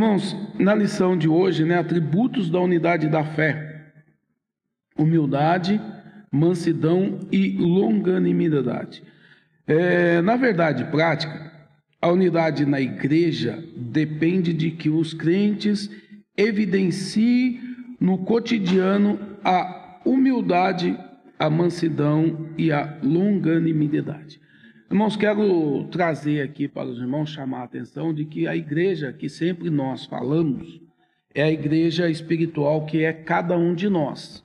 Irmãos, na lição de hoje, né, atributos da unidade da fé: humildade, mansidão e longanimidade. É, na verdade prática, a unidade na igreja depende de que os crentes evidenciem no cotidiano a humildade, a mansidão e a longanimidade. Irmãos, quero trazer aqui para os irmãos chamar a atenção de que a igreja que sempre nós falamos é a igreja espiritual que é cada um de nós.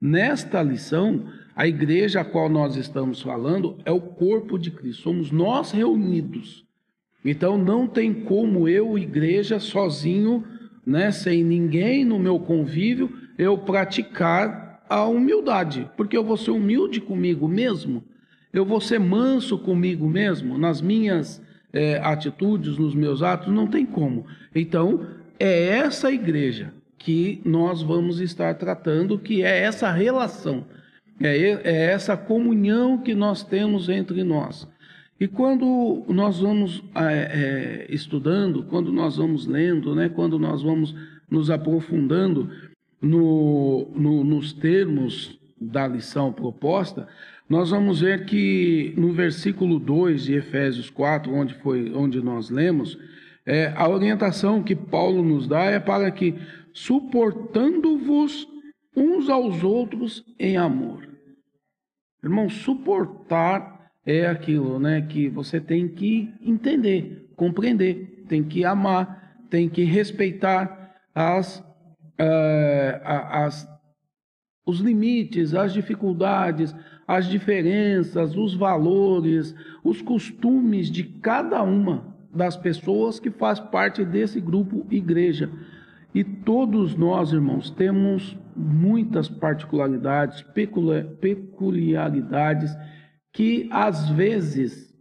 Nesta lição, a igreja a qual nós estamos falando é o corpo de Cristo, somos nós reunidos. Então não tem como eu, igreja, sozinho, né, sem ninguém no meu convívio, eu praticar a humildade, porque eu vou ser humilde comigo mesmo eu vou ser manso comigo mesmo, nas minhas é, atitudes, nos meus atos, não tem como. Então, é essa igreja que nós vamos estar tratando, que é essa relação, é, é essa comunhão que nós temos entre nós. E quando nós vamos é, é, estudando, quando nós vamos lendo, né, quando nós vamos nos aprofundando no, no, nos termos da lição proposta, nós vamos ver que no versículo 2 de Efésios 4, onde, foi, onde nós lemos, é, a orientação que Paulo nos dá é para que, suportando-vos uns aos outros em amor. Irmão, suportar é aquilo né, que você tem que entender, compreender, tem que amar, tem que respeitar as, uh, as, os limites, as dificuldades, as diferenças, os valores, os costumes de cada uma das pessoas que faz parte desse grupo igreja. E todos nós, irmãos, temos muitas particularidades, peculiaridades que às vezes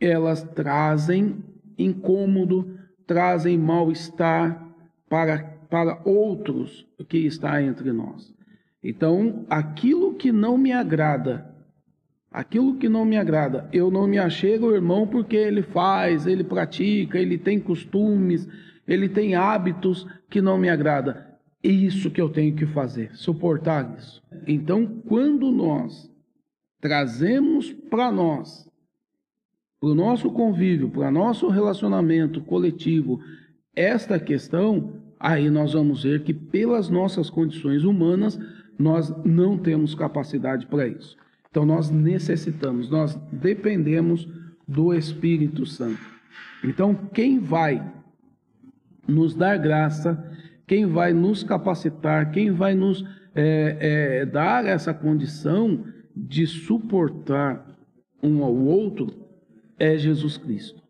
elas trazem incômodo, trazem mal-estar para, para outros que está entre nós. Então, aquilo que não me agrada Aquilo que não me agrada, eu não me achego ao irmão porque ele faz, ele pratica, ele tem costumes, ele tem hábitos que não me agrada. É isso que eu tenho que fazer, suportar isso. Então, quando nós trazemos para nós, para o nosso convívio, para nosso relacionamento coletivo, esta questão, aí nós vamos ver que pelas nossas condições humanas, nós não temos capacidade para isso. Então nós necessitamos, nós dependemos do Espírito Santo. Então quem vai nos dar graça, quem vai nos capacitar, quem vai nos é, é, dar essa condição de suportar um ao outro é Jesus Cristo.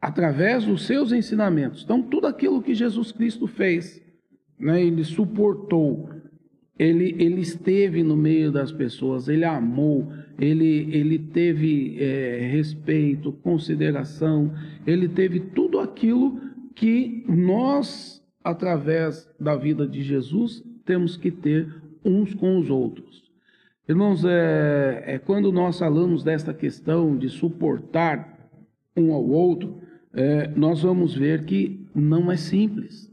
Através dos seus ensinamentos. Então, tudo aquilo que Jesus Cristo fez, né, ele suportou, ele, ele esteve no meio das pessoas, ele amou, ele, ele teve é, respeito, consideração, ele teve tudo aquilo que nós, através da vida de Jesus, temos que ter uns com os outros. Irmãos, é, é quando nós falamos desta questão de suportar um ao outro, é, nós vamos ver que não é simples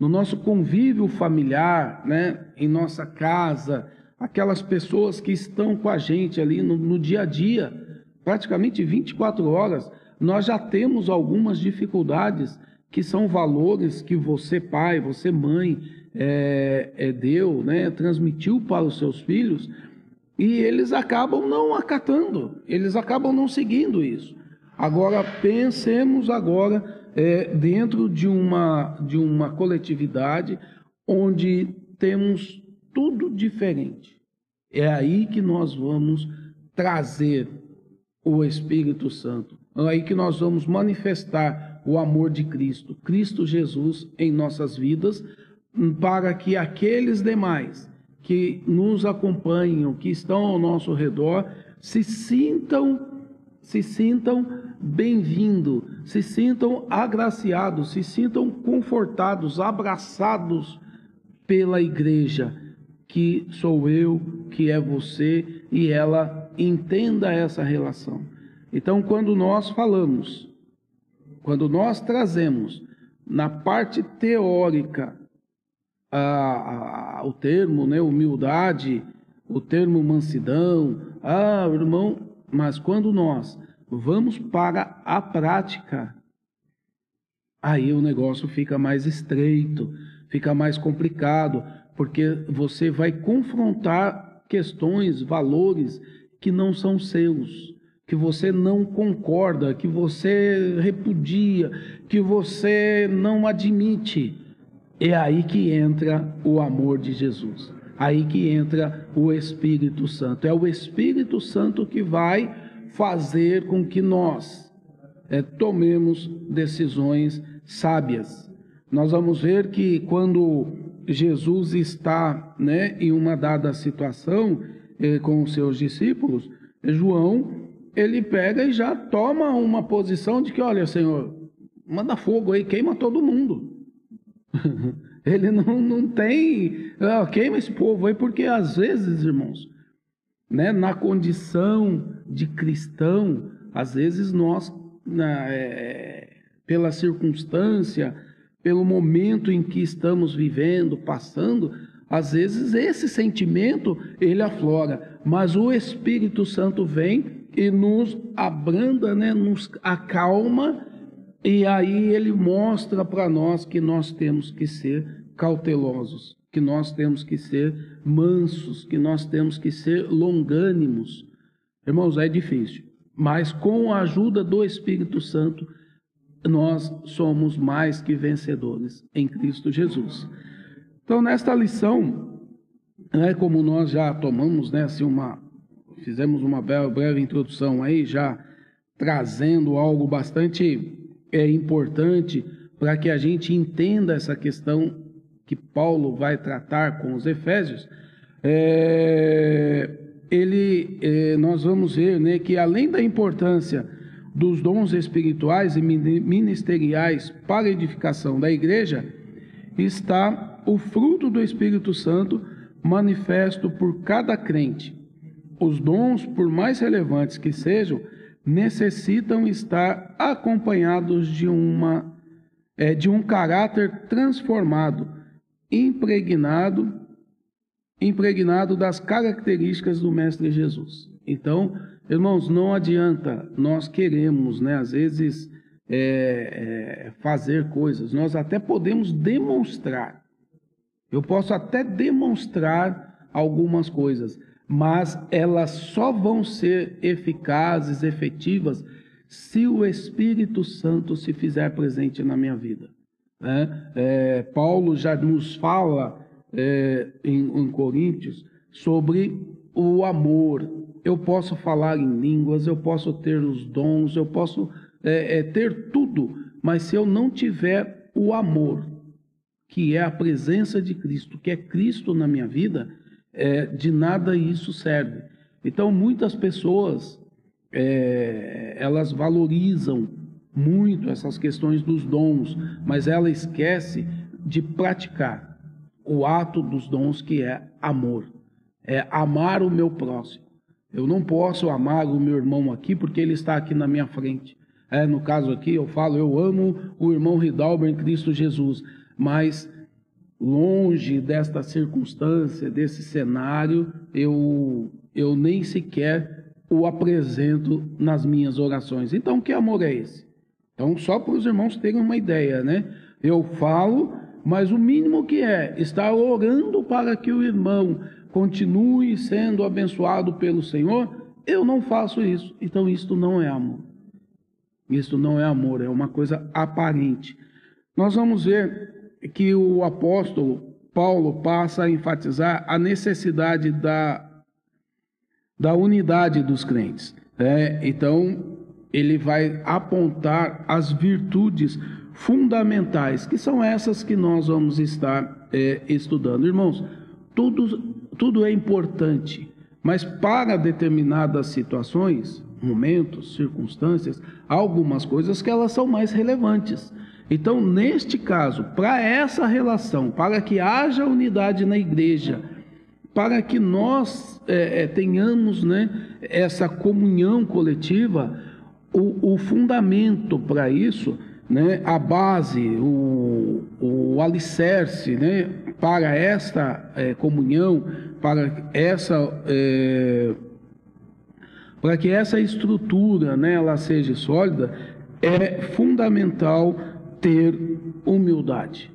no nosso convívio familiar, né, em nossa casa, aquelas pessoas que estão com a gente ali no, no dia a dia, praticamente 24 horas, nós já temos algumas dificuldades que são valores que você, pai, você, mãe, é, é, deu, né, transmitiu para os seus filhos, e eles acabam não acatando, eles acabam não seguindo isso. Agora, pensemos agora é, dentro de uma, de uma coletividade onde temos tudo diferente. É aí que nós vamos trazer o Espírito Santo. É aí que nós vamos manifestar o amor de Cristo, Cristo Jesus em nossas vidas, para que aqueles demais que nos acompanham, que estão ao nosso redor, se sintam se sintam bem-vindos, se sintam agraciados, se sintam confortados, abraçados pela igreja, que sou eu, que é você, e ela entenda essa relação. Então, quando nós falamos, quando nós trazemos na parte teórica, a, a, o termo né, humildade, o termo mansidão, ah, irmão, mas quando nós vamos para a prática, aí o negócio fica mais estreito, fica mais complicado, porque você vai confrontar questões, valores que não são seus, que você não concorda, que você repudia, que você não admite. É aí que entra o amor de Jesus. Aí que entra o Espírito Santo. É o Espírito Santo que vai fazer com que nós é, tomemos decisões sábias. Nós vamos ver que quando Jesus está né, em uma dada situação eh, com os seus discípulos, João, ele pega e já toma uma posição de que, olha, Senhor, manda fogo aí, queima todo mundo. ele não, não tem, ah, queima esse povo aí, porque às vezes, irmãos, né, na condição de cristão, às vezes nós, na, é, pela circunstância, pelo momento em que estamos vivendo, passando, às vezes esse sentimento ele aflora, mas o Espírito Santo vem e nos abranda, né, nos acalma e aí ele mostra para nós que nós temos que ser cautelosos, que nós temos que ser mansos, que nós temos que ser longânimos. Irmãos, é difícil, mas com a ajuda do Espírito Santo, nós somos mais que vencedores em Cristo Jesus. Então, nesta lição, né, como nós já tomamos, né, assim, uma, fizemos uma breve introdução aí, já trazendo algo bastante é, importante para que a gente entenda essa questão que Paulo vai tratar com os Efésios, é, ele, é, nós vamos ver né, que além da importância dos dons espirituais e ministeriais para a edificação da igreja, está o fruto do Espírito Santo manifesto por cada crente. Os dons, por mais relevantes que sejam, necessitam estar acompanhados de uma é, de um caráter transformado impregnado impregnado das características do mestre Jesus. Então, irmãos, não adianta nós queremos, né, às vezes é, é, fazer coisas. Nós até podemos demonstrar. Eu posso até demonstrar algumas coisas, mas elas só vão ser eficazes, efetivas, se o Espírito Santo se fizer presente na minha vida. Né? É, Paulo já nos fala é, em, em Coríntios sobre o amor. Eu posso falar em línguas, eu posso ter os dons, eu posso é, é, ter tudo, mas se eu não tiver o amor, que é a presença de Cristo, que é Cristo na minha vida, é, de nada isso serve. Então, muitas pessoas é, elas valorizam muito essas questões dos dons, mas ela esquece de praticar o ato dos dons que é amor. É amar o meu próximo. Eu não posso amar o meu irmão aqui porque ele está aqui na minha frente. É, no caso aqui eu falo, eu amo o irmão Ridalber em Cristo Jesus, mas longe desta circunstância, desse cenário, eu, eu nem sequer o apresento nas minhas orações. Então, que amor é esse? Então, só para os irmãos terem uma ideia, né? Eu falo, mas o mínimo que é estar orando para que o irmão continue sendo abençoado pelo Senhor, eu não faço isso. Então, isto não é amor. Isto não é amor, é uma coisa aparente. Nós vamos ver que o apóstolo Paulo passa a enfatizar a necessidade da, da unidade dos crentes. É, então, ele vai apontar as virtudes fundamentais, que são essas que nós vamos estar é, estudando. Irmãos, tudo, tudo é importante, mas para determinadas situações, momentos, circunstâncias, há algumas coisas que elas são mais relevantes. Então, neste caso, para essa relação, para que haja unidade na igreja, para que nós é, é, tenhamos né, essa comunhão coletiva, o, o fundamento para isso né, a base, o, o alicerce né, para esta é, comunhão, para essa é, para que essa estrutura né, ela seja sólida, é fundamental ter humildade,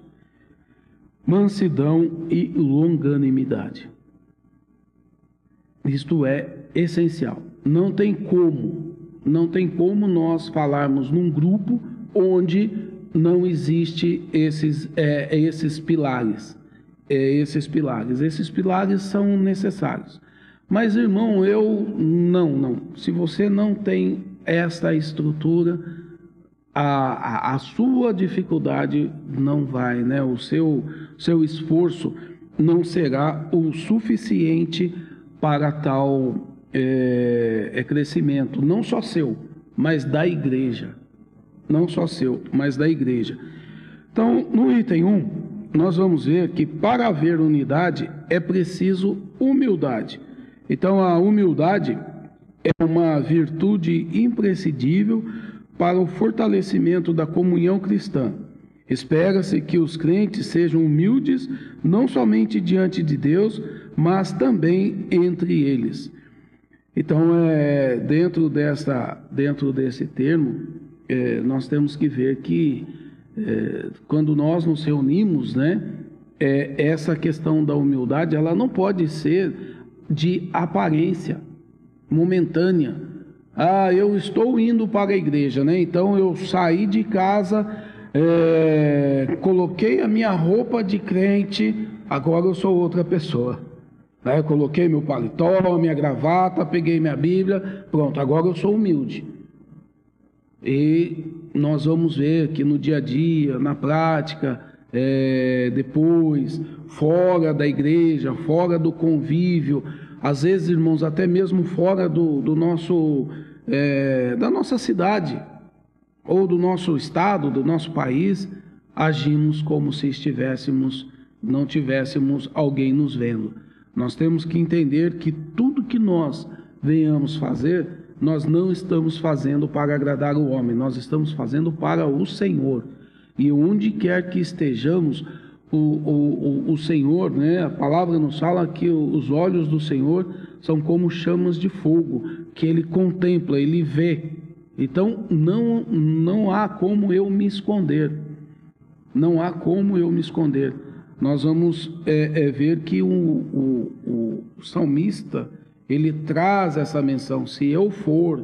mansidão e longanimidade. Isto é essencial. Não tem como, não tem como nós falarmos num grupo onde não existe esses, é, esses pilares. É, esses pilares. Esses pilares são necessários. Mas, irmão, eu não, não. Se você não tem esta estrutura, a, a, a, sua dificuldade não vai, né? O seu, seu esforço não será o suficiente para tal é, é crescimento, não só seu, mas da igreja. Não só seu, mas da igreja. Então, no item 1, nós vamos ver que para haver unidade é preciso humildade. Então, a humildade é uma virtude imprescindível para o fortalecimento da comunhão cristã. Espera-se que os crentes sejam humildes, não somente diante de Deus, mas também entre eles. Então, é, dentro, dessa, dentro desse termo, é, nós temos que ver que é, quando nós nos reunimos, né, é, essa questão da humildade, ela não pode ser de aparência momentânea. Ah, eu estou indo para a igreja, né? Então eu saí de casa, é, coloquei a minha roupa de crente, agora eu sou outra pessoa. Né? Coloquei meu paletó, minha gravata, peguei minha Bíblia, pronto, agora eu sou humilde. E nós vamos ver que no dia a dia, na prática, é, depois, fora da igreja, fora do convívio, às vezes, irmãos, até mesmo fora do, do nosso, é, da nossa cidade, ou do nosso estado, do nosso país, agimos como se estivéssemos, não tivéssemos alguém nos vendo. Nós temos que entender que tudo que nós venhamos fazer, nós não estamos fazendo para agradar o homem, nós estamos fazendo para o Senhor. E onde quer que estejamos, o, o, o Senhor, né? a palavra nos fala que os olhos do Senhor são como chamas de fogo, que ele contempla, ele vê. Então não, não há como eu me esconder. Não há como eu me esconder. Nós vamos é, é, ver que o, o, o salmista ele traz essa menção. Se eu for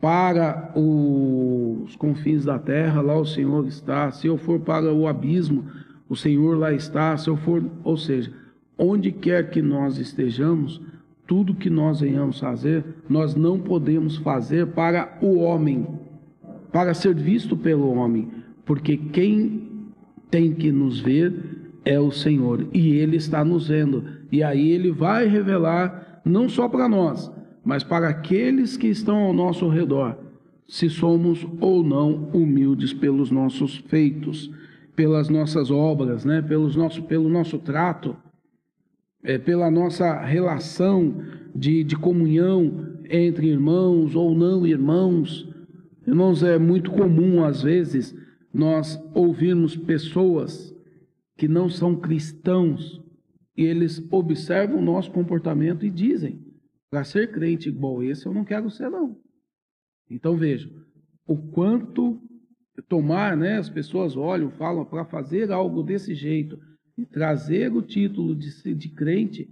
para os confins da terra, lá o Senhor está. Se eu for para o abismo, o Senhor lá está, se eu for, ou seja, onde quer que nós estejamos, tudo que nós venhamos fazer, nós não podemos fazer para o homem, para ser visto pelo homem, porque quem tem que nos ver é o Senhor, e Ele está nos vendo, e aí Ele vai revelar, não só para nós, mas para aqueles que estão ao nosso redor, se somos ou não humildes pelos nossos feitos pelas nossas obras, né? Pelos nosso, pelo nosso trato, é, pela nossa relação de, de comunhão entre irmãos ou não irmãos. Irmãos, é muito comum às vezes nós ouvirmos pessoas que não são cristãos e eles observam o nosso comportamento e dizem: para ser crente igual esse, eu não quero ser, não. Então vejam o quanto tomar, né, as pessoas olham, falam para fazer algo desse jeito e trazer o título de, de crente,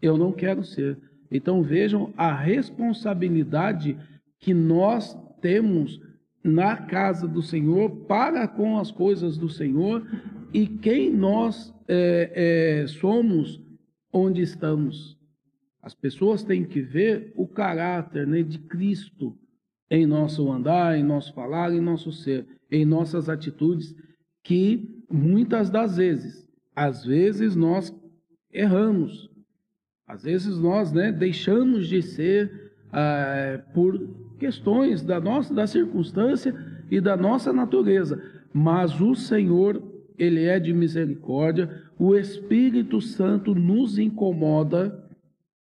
eu não quero ser. Então vejam a responsabilidade que nós temos na casa do Senhor para com as coisas do Senhor e quem nós é, é, somos onde estamos. As pessoas têm que ver o caráter né, de Cristo em nosso andar, em nosso falar, em nosso ser em nossas atitudes que muitas das vezes, às vezes nós erramos, às vezes nós né, deixamos de ser ah, por questões da nossa da circunstância e da nossa natureza, mas o Senhor ele é de misericórdia, o Espírito Santo nos incomoda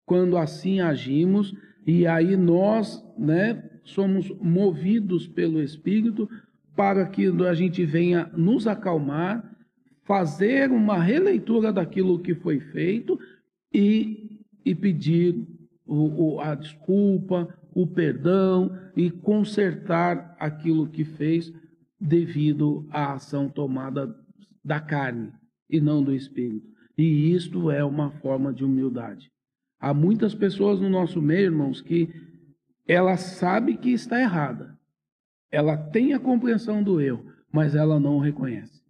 quando assim agimos e aí nós, né, somos movidos pelo Espírito para que a gente venha nos acalmar, fazer uma releitura daquilo que foi feito e, e pedir o, o, a desculpa, o perdão e consertar aquilo que fez devido à ação tomada da carne e não do espírito. E isto é uma forma de humildade. Há muitas pessoas no nosso meio, irmãos, que ela sabe que está errada. Ela tem a compreensão do erro, mas ela não reconhece.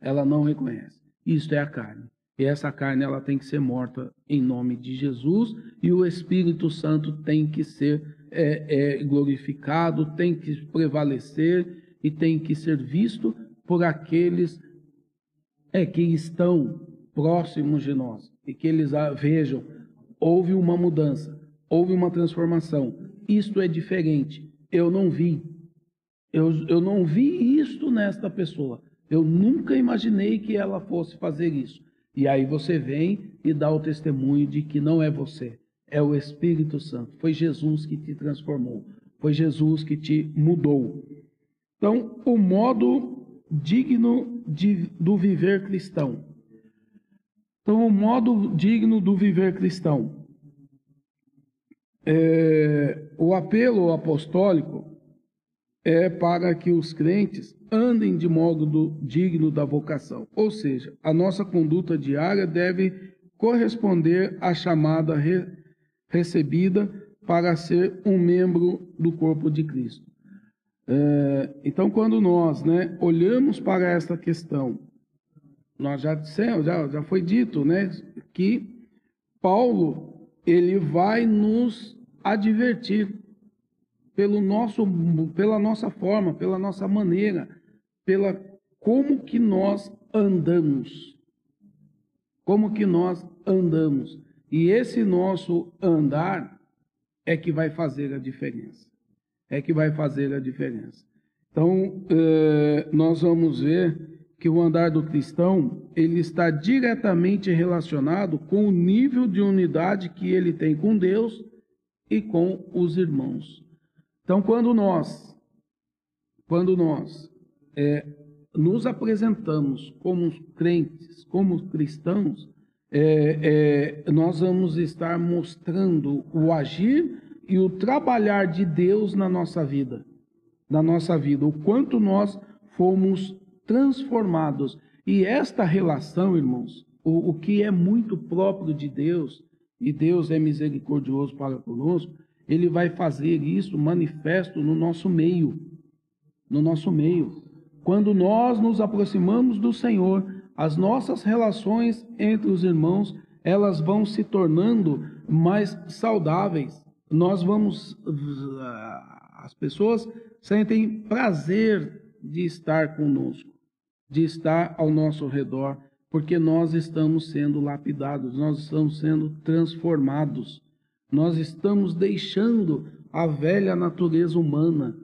Ela não reconhece. Isto é a carne. E essa carne ela tem que ser morta em nome de Jesus e o Espírito Santo tem que ser é, é, glorificado, tem que prevalecer e tem que ser visto por aqueles é, que estão próximos de nós e que eles vejam houve uma mudança, houve uma transformação. Isto é diferente. Eu não vi. Eu, eu não vi isto nesta pessoa. Eu nunca imaginei que ela fosse fazer isso. E aí você vem e dá o testemunho de que não é você, é o Espírito Santo. Foi Jesus que te transformou. Foi Jesus que te mudou. Então, o modo digno de, do viver cristão. Então, o modo digno do viver cristão. É, o apelo apostólico é para que os crentes andem de modo do, digno da vocação. Ou seja, a nossa conduta diária deve corresponder à chamada re, recebida para ser um membro do corpo de Cristo. É, então, quando nós né, olhamos para esta questão nós já dissemos, já, já foi dito, né, que Paulo ele vai nos advertir pelo nosso, pela nossa forma, pela nossa maneira, pela como que nós andamos, como que nós andamos. E esse nosso andar é que vai fazer a diferença. É que vai fazer a diferença. Então, eh, nós vamos ver que o andar do cristão ele está diretamente relacionado com o nível de unidade que ele tem com Deus e com os irmãos. Então, quando nós, quando nós é, nos apresentamos como crentes, como cristãos, é, é, nós vamos estar mostrando o agir e o trabalhar de Deus na nossa vida, na nossa vida, o quanto nós fomos transformados. E esta relação, irmãos, o, o que é muito próprio de Deus, e Deus é misericordioso para conosco, ele vai fazer isso manifesto no nosso meio. No nosso meio. Quando nós nos aproximamos do Senhor, as nossas relações entre os irmãos, elas vão se tornando mais saudáveis. Nós vamos as pessoas sentem prazer de estar conosco de estar ao nosso redor, porque nós estamos sendo lapidados, nós estamos sendo transformados, nós estamos deixando a velha natureza humana,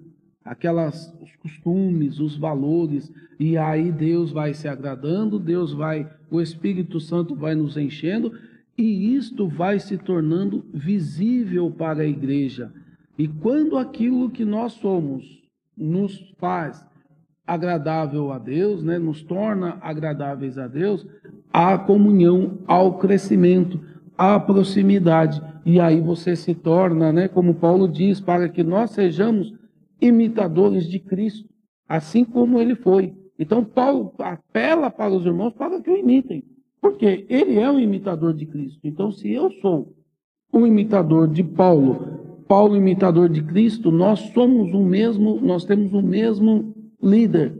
aquelas os costumes, os valores, e aí Deus vai se agradando, Deus vai, o Espírito Santo vai nos enchendo, e isto vai se tornando visível para a igreja. E quando aquilo que nós somos nos faz agradável a Deus, né, nos torna agradáveis a Deus, a comunhão, ao crescimento, à proximidade. E aí você se torna, né, como Paulo diz, para que nós sejamos imitadores de Cristo, assim como ele foi. Então Paulo apela para os irmãos para que o imitem, porque ele é um imitador de Cristo. Então se eu sou um imitador de Paulo, Paulo imitador de Cristo, nós somos o mesmo, nós temos o mesmo líder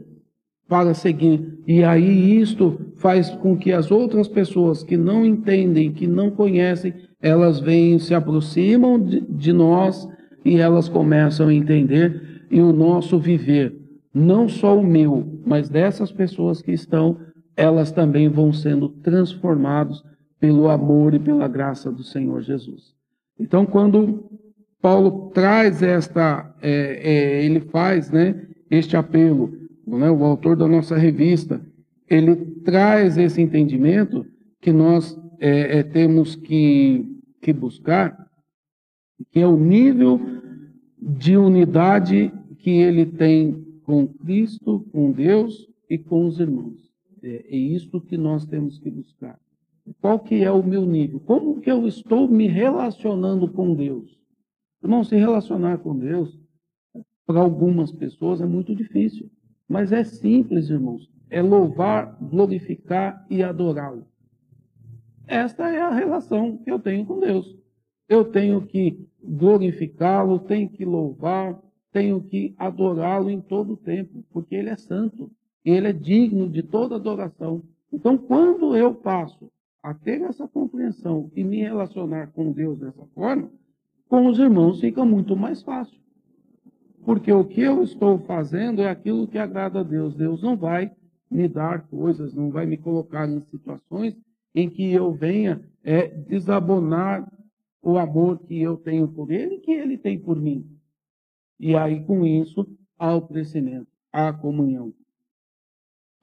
para seguir. E aí isto faz com que as outras pessoas que não entendem, que não conhecem, elas vêm, se aproximam de, de nós e elas começam a entender e o nosso viver, não só o meu, mas dessas pessoas que estão, elas também vão sendo transformados pelo amor e pela graça do Senhor Jesus. Então, quando Paulo traz esta, é, é, ele faz, né, este apelo. Né? O autor da nossa revista, ele traz esse entendimento que nós é, é, temos que, que buscar, que é o nível de unidade que ele tem com Cristo, com Deus e com os irmãos. É, é isso que nós temos que buscar. Qual que é o meu nível? Como que eu estou me relacionando com Deus? Irmão, se relacionar com Deus, para algumas pessoas é muito difícil. Mas é simples, irmãos. É louvar, glorificar e adorá-lo. Esta é a relação que eu tenho com Deus. Eu tenho que glorificá-lo, tenho que louvar, tenho que adorá-lo em todo o tempo, porque ele é santo, ele é digno de toda adoração. Então, quando eu passo a ter essa compreensão e me relacionar com Deus dessa forma, com os irmãos fica muito mais fácil. Porque o que eu estou fazendo é aquilo que agrada a Deus. Deus não vai me dar coisas, não vai me colocar em situações em que eu venha é, desabonar o amor que eu tenho por Ele e que Ele tem por mim. E aí, com isso, há o crescimento, há a comunhão.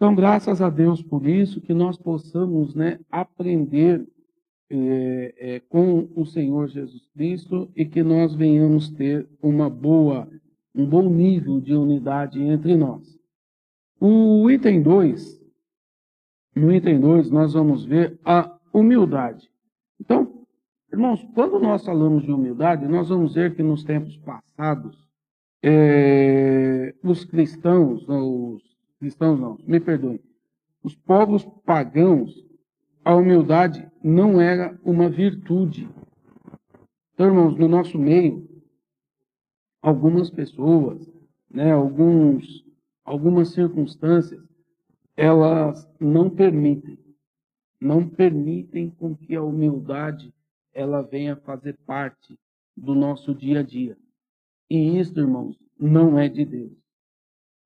Então, graças a Deus por isso, que nós possamos né, aprender é, é, com o Senhor Jesus Cristo e que nós venhamos ter uma boa um bom nível de unidade entre nós. O item 2, no item 2, nós vamos ver a humildade. Então, irmãos, quando nós falamos de humildade, nós vamos ver que nos tempos passados, é, os cristãos, os cristãos não, me perdoem, os povos pagãos, a humildade não era uma virtude. Então, irmãos, no nosso meio, algumas pessoas, né, alguns, algumas circunstâncias, elas não permitem, não permitem com que a humildade ela venha fazer parte do nosso dia a dia. E isso, irmãos, não é de Deus.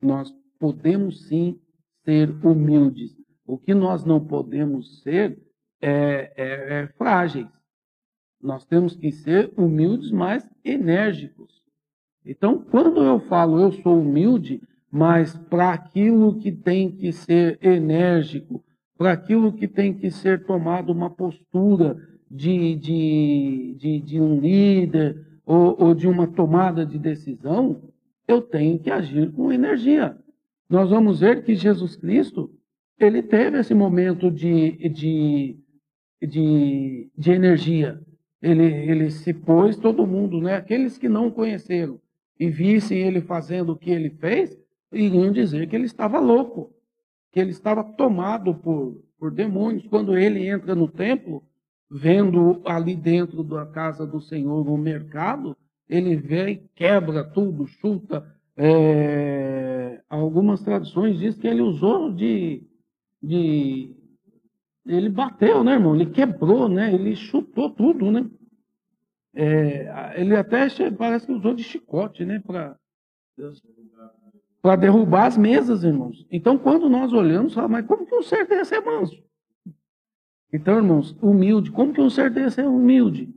Nós podemos sim ser humildes. O que nós não podemos ser é, é, é frágeis. Nós temos que ser humildes, mas enérgicos. Então, quando eu falo eu sou humilde, mas para aquilo que tem que ser enérgico, para aquilo que tem que ser tomado uma postura de, de, de, de um líder ou, ou de uma tomada de decisão, eu tenho que agir com energia. Nós vamos ver que Jesus Cristo, ele teve esse momento de, de, de, de energia. Ele, ele se pôs todo mundo, né? aqueles que não conheceram, e vissem ele fazendo o que ele fez, iriam dizer que ele estava louco, que ele estava tomado por, por demônios. Quando ele entra no templo, vendo ali dentro da casa do Senhor um mercado, ele e quebra tudo, chuta. É, algumas traduções dizem que ele usou de, de. Ele bateu, né, irmão? Ele quebrou, né? Ele chutou tudo, né? É, ele até parece que usou de chicote, né? Para derrubar as mesas, irmãos. Então, quando nós olhamos, fala, mas como que um ser desse é manso? Então, irmãos, humilde. Como que um ser desse é humilde?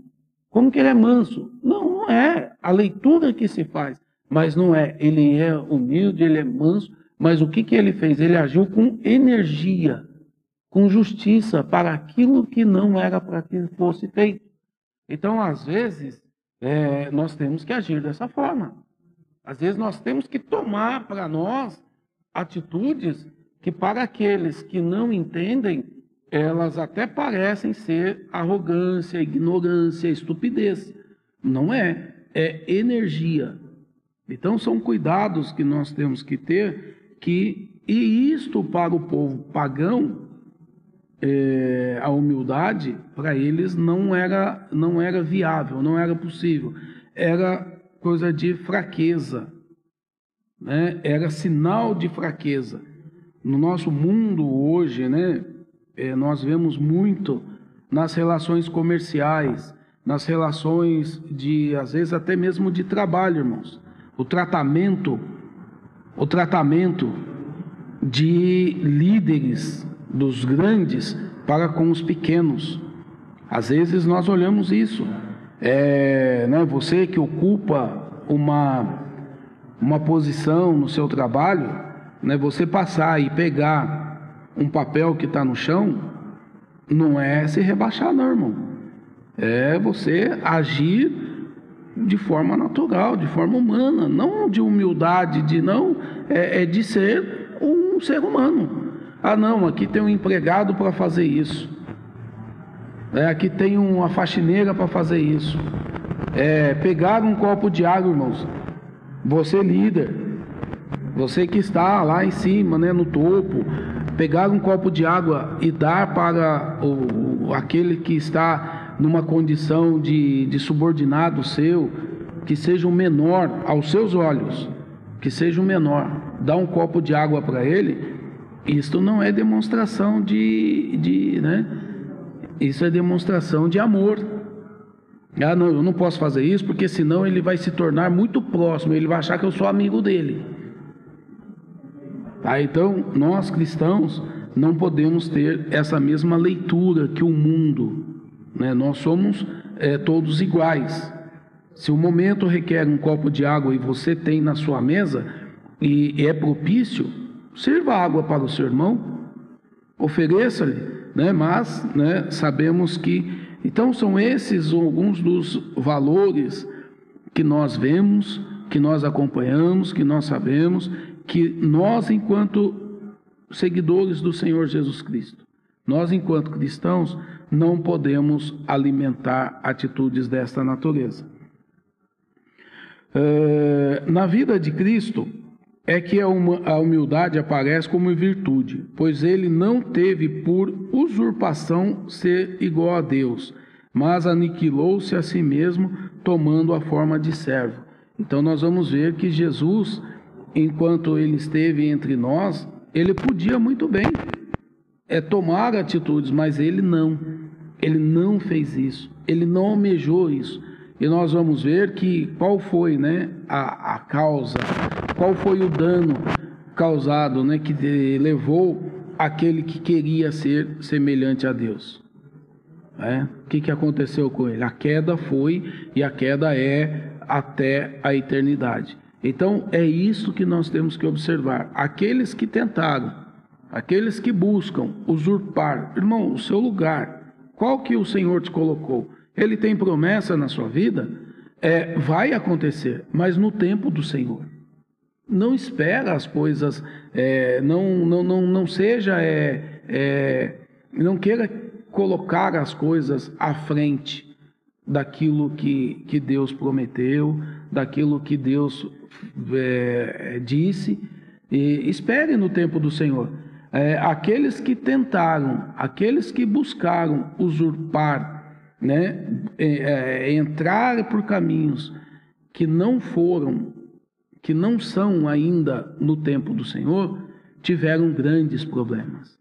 Como que ele é manso? Não, não é. A leitura que se faz. Mas não é. Ele é humilde, ele é manso. Mas o que, que ele fez? Ele agiu com energia, com justiça para aquilo que não era para que fosse feito. Então, às vezes, é, nós temos que agir dessa forma. Às vezes, nós temos que tomar para nós atitudes que, para aqueles que não entendem, elas até parecem ser arrogância, ignorância, estupidez. Não é, é energia. Então, são cuidados que nós temos que ter, que, e isto para o povo pagão, é, a humildade para eles não era não era viável, não era possível, era coisa de fraqueza, né? Era sinal de fraqueza. No nosso mundo hoje, né? É, nós vemos muito nas relações comerciais, nas relações de às vezes até mesmo de trabalho, irmãos. O tratamento, o tratamento de líderes dos grandes para com os pequenos. Às vezes nós olhamos isso. É, né, você que ocupa uma, uma posição no seu trabalho, né, você passar e pegar um papel que está no chão, não é se rebaixar, não, irmão. É você agir de forma natural, de forma humana, não de humildade, de não é, é de ser um ser humano. Ah, não, aqui tem um empregado para fazer isso. É, aqui tem uma faxineira para fazer isso. É, pegar um copo de água, irmãos. Você líder, você que está lá em cima, né, no topo, pegar um copo de água e dar para o, aquele que está numa condição de, de subordinado seu, que seja o menor aos seus olhos, que seja o menor, dar um copo de água para ele, isto não é demonstração de, de né? Isso é demonstração de amor. Ah, não, eu não posso fazer isso porque senão ele vai se tornar muito próximo, ele vai achar que eu sou amigo dele. Tá? Então, nós cristãos não podemos ter essa mesma leitura que o mundo. Né? Nós somos é, todos iguais. Se o momento requer um copo de água e você tem na sua mesa e é propício, sirva água para o seu irmão, ofereça-lhe, né? mas né, sabemos que. Então, são esses alguns dos valores que nós vemos, que nós acompanhamos, que nós sabemos que nós, enquanto seguidores do Senhor Jesus Cristo, nós, enquanto cristãos, não podemos alimentar atitudes desta natureza. É, na vida de Cristo é que a humildade aparece como virtude, pois ele não teve por usurpação ser igual a Deus, mas aniquilou-se a si mesmo, tomando a forma de servo. Então nós vamos ver que Jesus enquanto ele esteve entre nós, ele podia muito bem é, tomar atitudes, mas ele não. Ele não fez isso. Ele não almejou isso. E nós vamos ver que qual foi né, a, a causa, qual foi o dano causado, né, que levou aquele que queria ser semelhante a Deus. É? O que, que aconteceu com ele? A queda foi e a queda é até a eternidade. Então é isso que nós temos que observar. Aqueles que tentaram, aqueles que buscam usurpar, irmão, o seu lugar, qual que o Senhor te colocou? Ele tem promessa na sua vida? É, vai acontecer, mas no tempo do Senhor. Não espera as coisas, é, não, não, não, não seja, é, é, não queira colocar as coisas à frente daquilo que, que Deus prometeu, daquilo que Deus é, disse, e espere no tempo do Senhor. É, aqueles que tentaram, aqueles que buscaram usurpar, né, é, é, entrar por caminhos que não foram, que não são ainda no tempo do Senhor, tiveram grandes problemas.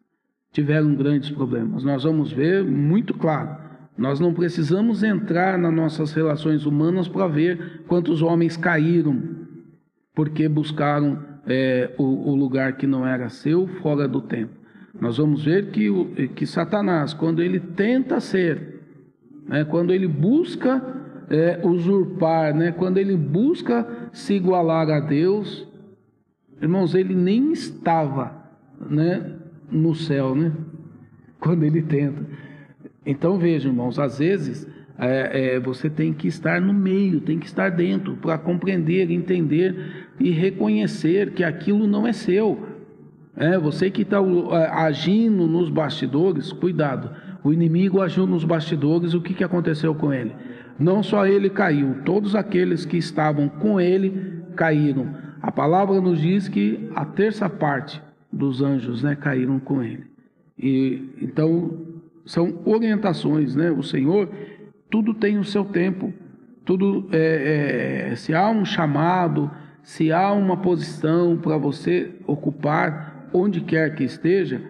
Tiveram grandes problemas. Nós vamos ver muito claro. Nós não precisamos entrar nas nossas relações humanas para ver quantos homens caíram porque buscaram é, o, o, lugar que não era seu fora do tempo. Nós vamos ver que, que Satanás, quando ele tenta ser, né, quando ele busca é, usurpar, né, quando ele busca se igualar a Deus, irmãos, ele nem estava né, no céu, né, quando ele tenta. Então veja, irmãos, às vezes é, é, você tem que estar no meio, tem que estar dentro para compreender, entender e reconhecer que aquilo não é seu. É, você que está agindo nos bastidores, cuidado. O inimigo agiu nos bastidores, o que, que aconteceu com ele? Não só ele caiu, todos aqueles que estavam com ele caíram. A palavra nos diz que a terça parte dos anjos né, caíram com ele. E então são orientações, né? O Senhor tudo tem o seu tempo. Tudo é, é, se há um chamado, se há uma posição para você ocupar, onde quer que esteja,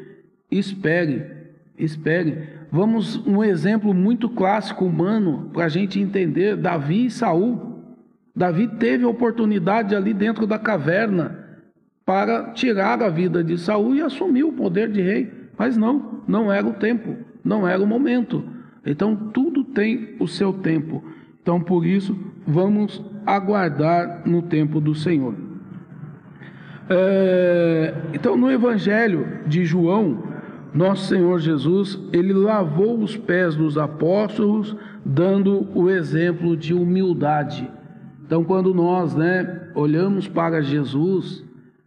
espere, espere. Vamos um exemplo muito clássico humano para a gente entender Davi e Saul. Davi teve a oportunidade ali dentro da caverna para tirar a vida de Saul e assumir o poder de rei, mas não, não era o tempo, não era o momento. Então tudo tem o seu tempo. Então por isso vamos aguardar no tempo do Senhor. É, então no Evangelho de João, nosso Senhor Jesus, ele lavou os pés dos apóstolos, dando o exemplo de humildade. Então, quando nós né, olhamos para Jesus,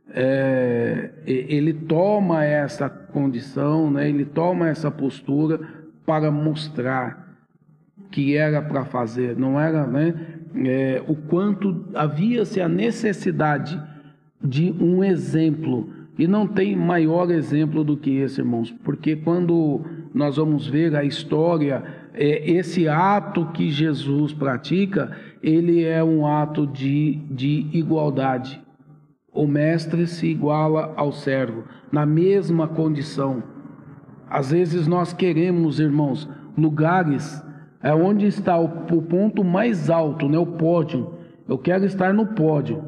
é, ele toma essa condição, né, ele toma essa postura para mostrar que era para fazer, não era né, é, o quanto havia-se a necessidade de um exemplo e não tem maior exemplo do que esse, irmãos, porque quando nós vamos ver a história, é, esse ato que Jesus pratica, ele é um ato de, de igualdade. O mestre se iguala ao servo, na mesma condição. Às vezes nós queremos, irmãos, lugares é onde está o, o ponto mais alto, né, o pódio. Eu quero estar no pódio,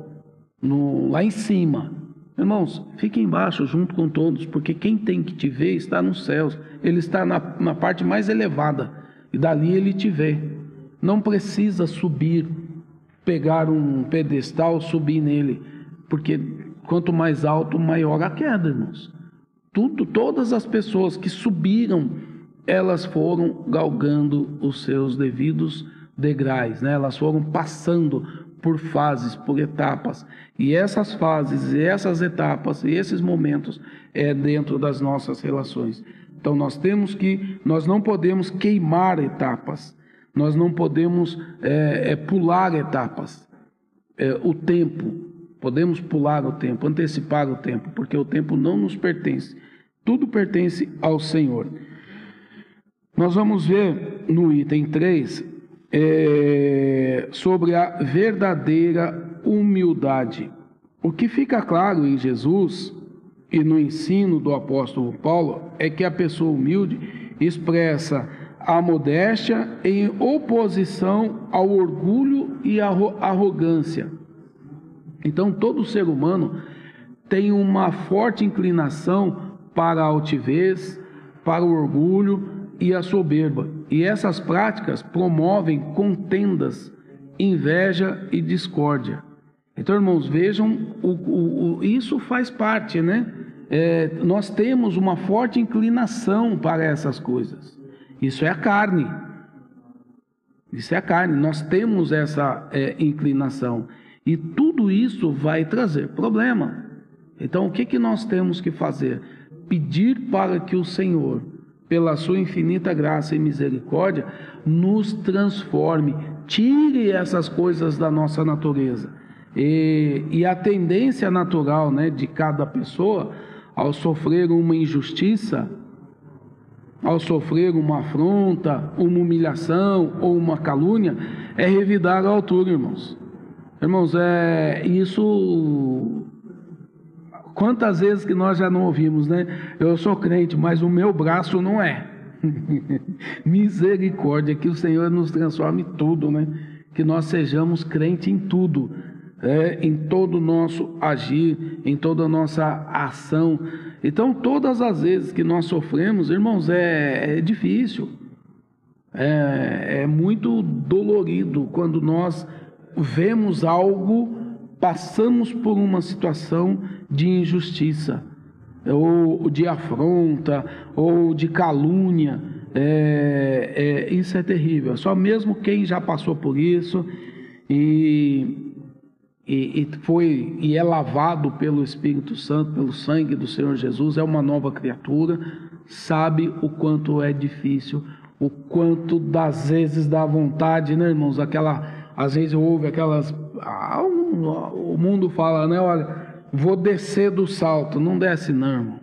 no, lá em cima. Irmãos, fique embaixo junto com todos, porque quem tem que te ver está nos céus. Ele está na, na parte mais elevada e dali ele te vê. Não precisa subir, pegar um pedestal, subir nele, porque quanto mais alto, maior a queda, irmãos. Tudo, todas as pessoas que subiram, elas foram galgando os seus devidos degraus, né? Elas foram passando por fases, por etapas. E essas fases, essas etapas, e esses momentos é dentro das nossas relações. Então nós temos que, nós não podemos queimar etapas, nós não podemos é, é, pular etapas. É, o tempo, podemos pular o tempo, antecipar o tempo, porque o tempo não nos pertence. Tudo pertence ao Senhor. Nós vamos ver no item 3 é, sobre a verdadeira humildade. O que fica claro em Jesus e no ensino do apóstolo Paulo é que a pessoa humilde expressa a modéstia em oposição ao orgulho e à arrogância. Então, todo ser humano tem uma forte inclinação para a altivez, para o orgulho e a soberba. E essas práticas promovem contendas, inveja e discórdia. Então, irmãos, vejam, o, o, o, isso faz parte, né? É, nós temos uma forte inclinação para essas coisas. Isso é a carne. Isso é a carne. Nós temos essa é, inclinação. E tudo isso vai trazer problema. Então, o que, que nós temos que fazer? Pedir para que o Senhor pela sua infinita graça e misericórdia, nos transforme, tire essas coisas da nossa natureza. E, e a tendência natural né, de cada pessoa, ao sofrer uma injustiça, ao sofrer uma afronta, uma humilhação ou uma calúnia, é revidar a altura, irmãos. Irmãos, é isso Quantas vezes que nós já não ouvimos, né? Eu sou crente, mas o meu braço não é. Misericórdia, que o Senhor nos transforme tudo, né? Que nós sejamos crente em tudo, é, em todo o nosso agir, em toda a nossa ação. Então, todas as vezes que nós sofremos, irmãos, é, é difícil, é, é muito dolorido quando nós vemos algo, passamos por uma situação de injustiça, ou de afronta, ou de calúnia. É, é, isso é terrível. Só mesmo quem já passou por isso e, e, e, foi e é lavado pelo Espírito Santo, pelo sangue do Senhor Jesus, é uma nova criatura, sabe o quanto é difícil, o quanto das vezes dá vontade, né, irmãos? Aquela, às vezes ouve aquelas, ah, o mundo fala, né? Olha, vou descer do salto. Não desce, não, irmão.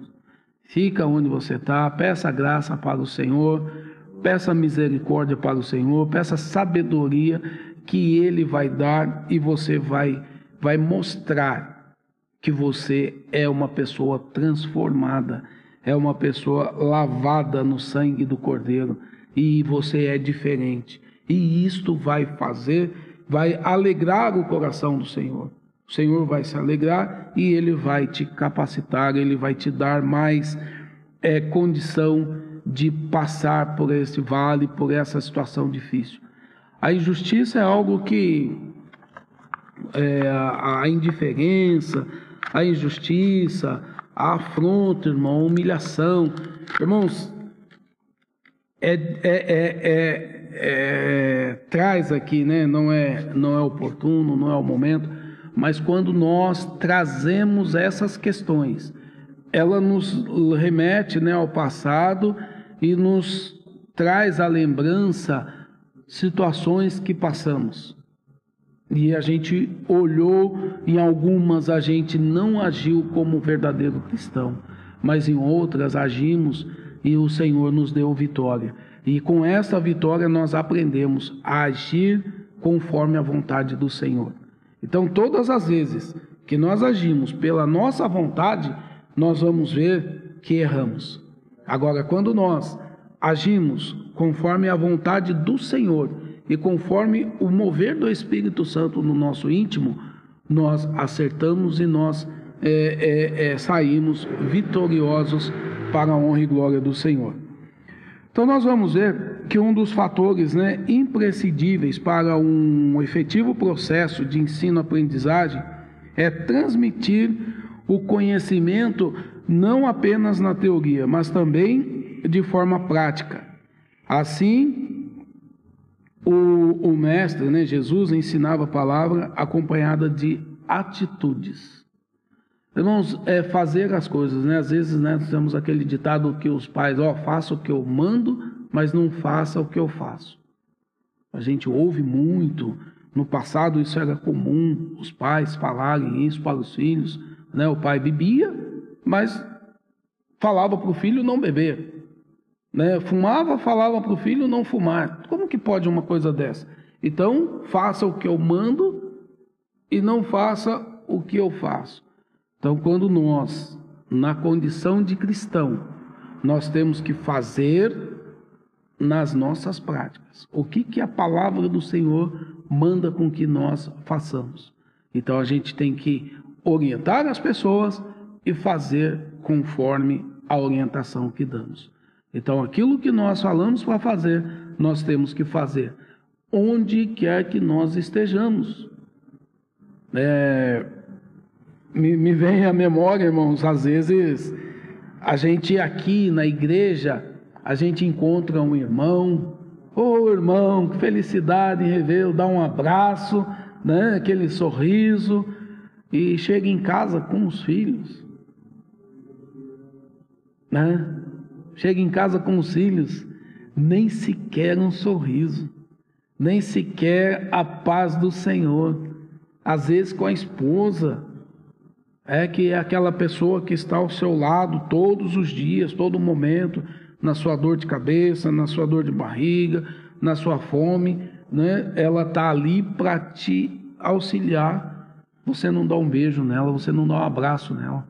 Fica onde você está, peça graça para o Senhor, peça misericórdia para o Senhor, peça sabedoria que Ele vai dar e você vai, vai mostrar que você é uma pessoa transformada, é uma pessoa lavada no sangue do Cordeiro e você é diferente. E isto vai fazer, vai alegrar o coração do Senhor. O Senhor vai se alegrar e Ele vai te capacitar, Ele vai te dar mais é, condição de passar por esse vale, por essa situação difícil. A injustiça é algo que é, a indiferença, a injustiça, a afronta, irmão, a humilhação, Irmãos, é, é, é, é, traz aqui, né? Não é, não é oportuno, não é o momento, mas quando nós trazemos essas questões, ela nos remete né, ao passado e nos traz à lembrança situações que passamos. E a gente olhou, em algumas a gente não agiu como verdadeiro cristão, mas em outras agimos e o Senhor nos deu vitória. E com essa vitória nós aprendemos a agir conforme a vontade do Senhor. Então, todas as vezes que nós agimos pela nossa vontade, nós vamos ver que erramos. Agora, quando nós agimos conforme a vontade do Senhor, e conforme o mover do Espírito Santo no nosso íntimo, nós acertamos e nós é, é, é, saímos vitoriosos para a honra e glória do Senhor. Então nós vamos ver que um dos fatores né, imprescindíveis para um efetivo processo de ensino-aprendizagem é transmitir o conhecimento não apenas na teoria, mas também de forma prática. Assim, o, o mestre, né, Jesus, ensinava a palavra acompanhada de atitudes. Irmãos, é fazer as coisas, né? Às vezes, né, temos aquele ditado que os pais, ó, oh, faça o que eu mando, mas não faça o que eu faço. A gente ouve muito. No passado isso era comum, os pais falarem isso para os filhos, né? O pai bebia, mas falava para o filho não beber. Né? Fumava, falava para o filho não fumar. Como que pode uma coisa dessa? Então, faça o que eu mando e não faça o que eu faço. Então, quando nós, na condição de cristão, nós temos que fazer nas nossas práticas. O que, que a palavra do Senhor manda com que nós façamos? Então, a gente tem que orientar as pessoas e fazer conforme a orientação que damos. Então, aquilo que nós falamos para fazer, nós temos que fazer, onde quer que nós estejamos. É, me, me vem à memória, irmãos, às vezes a gente aqui na igreja, a gente encontra um irmão, ô oh, irmão, que felicidade em revê-lo, dá um abraço, né, aquele sorriso, e chega em casa com os filhos, né? chega em casa com os filhos, nem sequer um sorriso, nem sequer a paz do Senhor. Às vezes com a esposa, é que é aquela pessoa que está ao seu lado todos os dias, todo momento, na sua dor de cabeça, na sua dor de barriga, na sua fome, né? Ela está ali para te auxiliar. Você não dá um beijo nela, você não dá um abraço nela.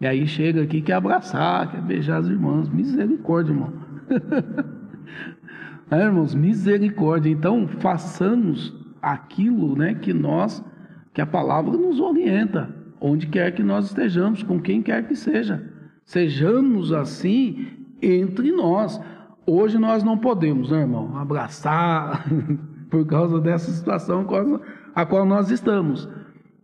E aí chega aqui, quer abraçar, quer beijar as irmãs. Misericórdia, irmão. é, irmãos, misericórdia. Então, façamos aquilo né, que nós, que a palavra nos orienta, onde quer que nós estejamos, com quem quer que seja. Sejamos assim entre nós. Hoje nós não podemos, né, irmão, abraçar por causa dessa situação a qual nós estamos.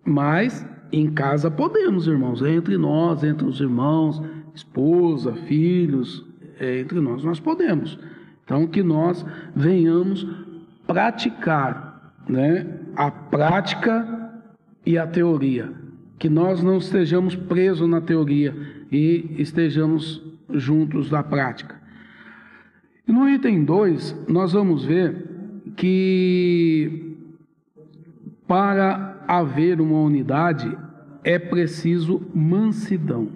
Mas em casa podemos, irmãos, entre nós, entre os irmãos, esposa, filhos, é, entre nós nós podemos. Então que nós venhamos praticar, né, a prática e a teoria, que nós não estejamos presos na teoria e estejamos juntos na prática. No item 2, nós vamos ver que para haver uma unidade, é preciso mansidão.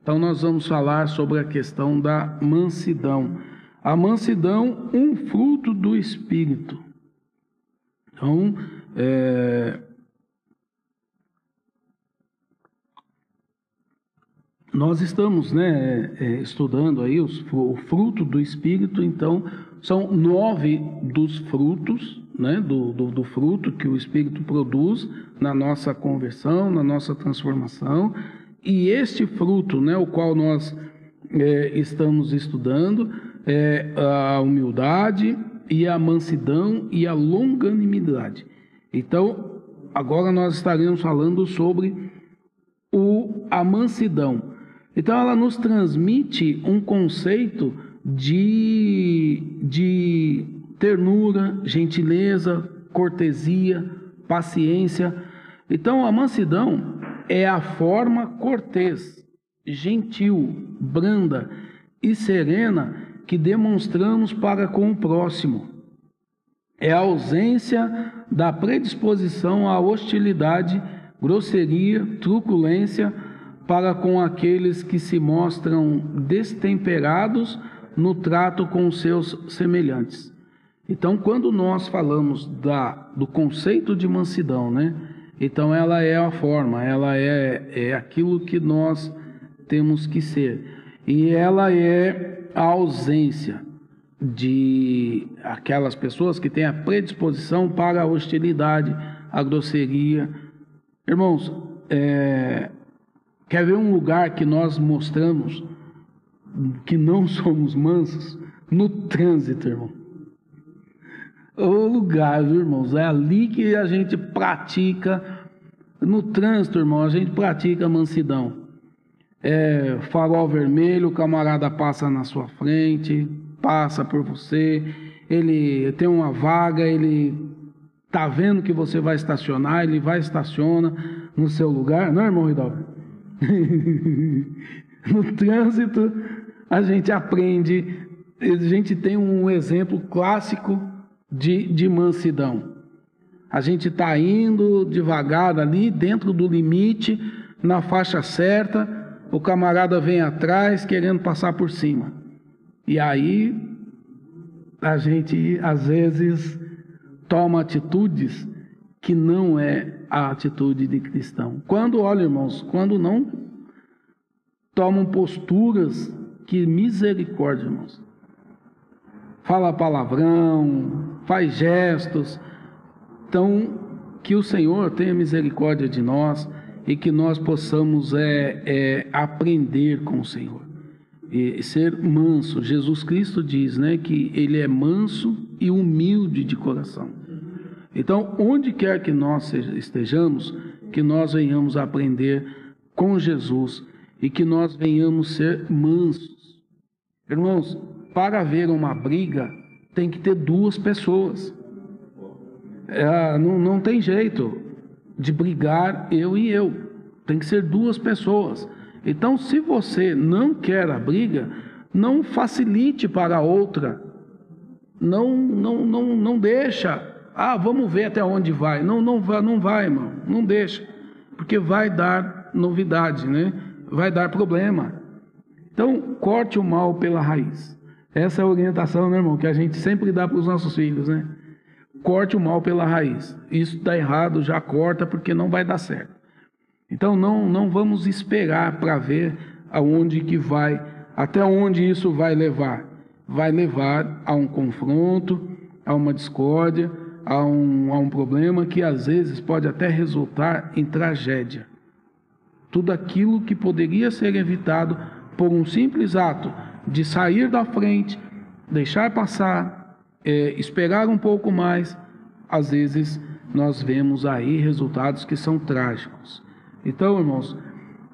Então, nós vamos falar sobre a questão da mansidão. A mansidão, um fruto do Espírito. Então, é, nós estamos né, é, estudando aí os, o fruto do Espírito, então, são nove dos frutos né, do, do, do, fruto que o Espírito produz na nossa conversão, na nossa transformação. E este fruto, né, o qual nós é, estamos estudando, é a humildade e a mansidão e a longanimidade. Então, agora nós estaremos falando sobre o, a mansidão. Então ela nos transmite um conceito de, de ternura, gentileza, cortesia, paciência. Então a mansidão é a forma cortês, gentil, branda e serena que demonstramos para com o próximo. É a ausência da predisposição à hostilidade, grosseria, truculência para com aqueles que se mostram destemperados no trato com seus semelhantes. Então, quando nós falamos da, do conceito de mansidão, né? Então, ela é a forma, ela é, é aquilo que nós temos que ser. E ela é a ausência de aquelas pessoas que têm a predisposição para a hostilidade, a grosseria. Irmãos, é, quer ver um lugar que nós mostramos que não somos mansos no trânsito, irmão. O lugar, irmãos, é ali que a gente pratica, no trânsito, irmão, a gente pratica mansidão. É, farol vermelho, o camarada passa na sua frente, passa por você, ele tem uma vaga, ele tá vendo que você vai estacionar, ele vai estaciona no seu lugar, não é, irmão Ridalgo? no trânsito, a gente aprende, a gente tem um exemplo clássico de, de mansidão. A gente está indo devagar ali, dentro do limite, na faixa certa, o camarada vem atrás querendo passar por cima. E aí a gente às vezes toma atitudes que não é a atitude de cristão. Quando, olha, irmãos, quando não tomam posturas que misericórdia, irmãos. Fala palavrão, faz gestos. Então, que o Senhor tenha misericórdia de nós e que nós possamos é, é, aprender com o Senhor e ser manso. Jesus Cristo diz, né, que ele é manso e humilde de coração. Então, onde quer que nós estejamos, que nós venhamos aprender com Jesus e que nós venhamos ser mansos Irmãos, para haver uma briga, tem que ter duas pessoas. É, não, não tem jeito de brigar eu e eu. Tem que ser duas pessoas. Então, se você não quer a briga, não facilite para a outra. Não, não, não, não deixa. Ah, vamos ver até onde vai. Não, não vai, não vai, irmão. Não deixa, porque vai dar novidade, né? Vai dar problema. Então, corte o mal pela raiz. Essa é a orientação, né, irmão, que a gente sempre dá para os nossos filhos, né? Corte o mal pela raiz. Isso está errado, já corta, porque não vai dar certo. Então, não, não vamos esperar para ver aonde que vai, até onde isso vai levar. Vai levar a um confronto, a uma discórdia, a um, a um problema que às vezes pode até resultar em tragédia. Tudo aquilo que poderia ser evitado por um simples ato de sair da frente, deixar passar, é, esperar um pouco mais, às vezes nós vemos aí resultados que são trágicos. Então, irmãos,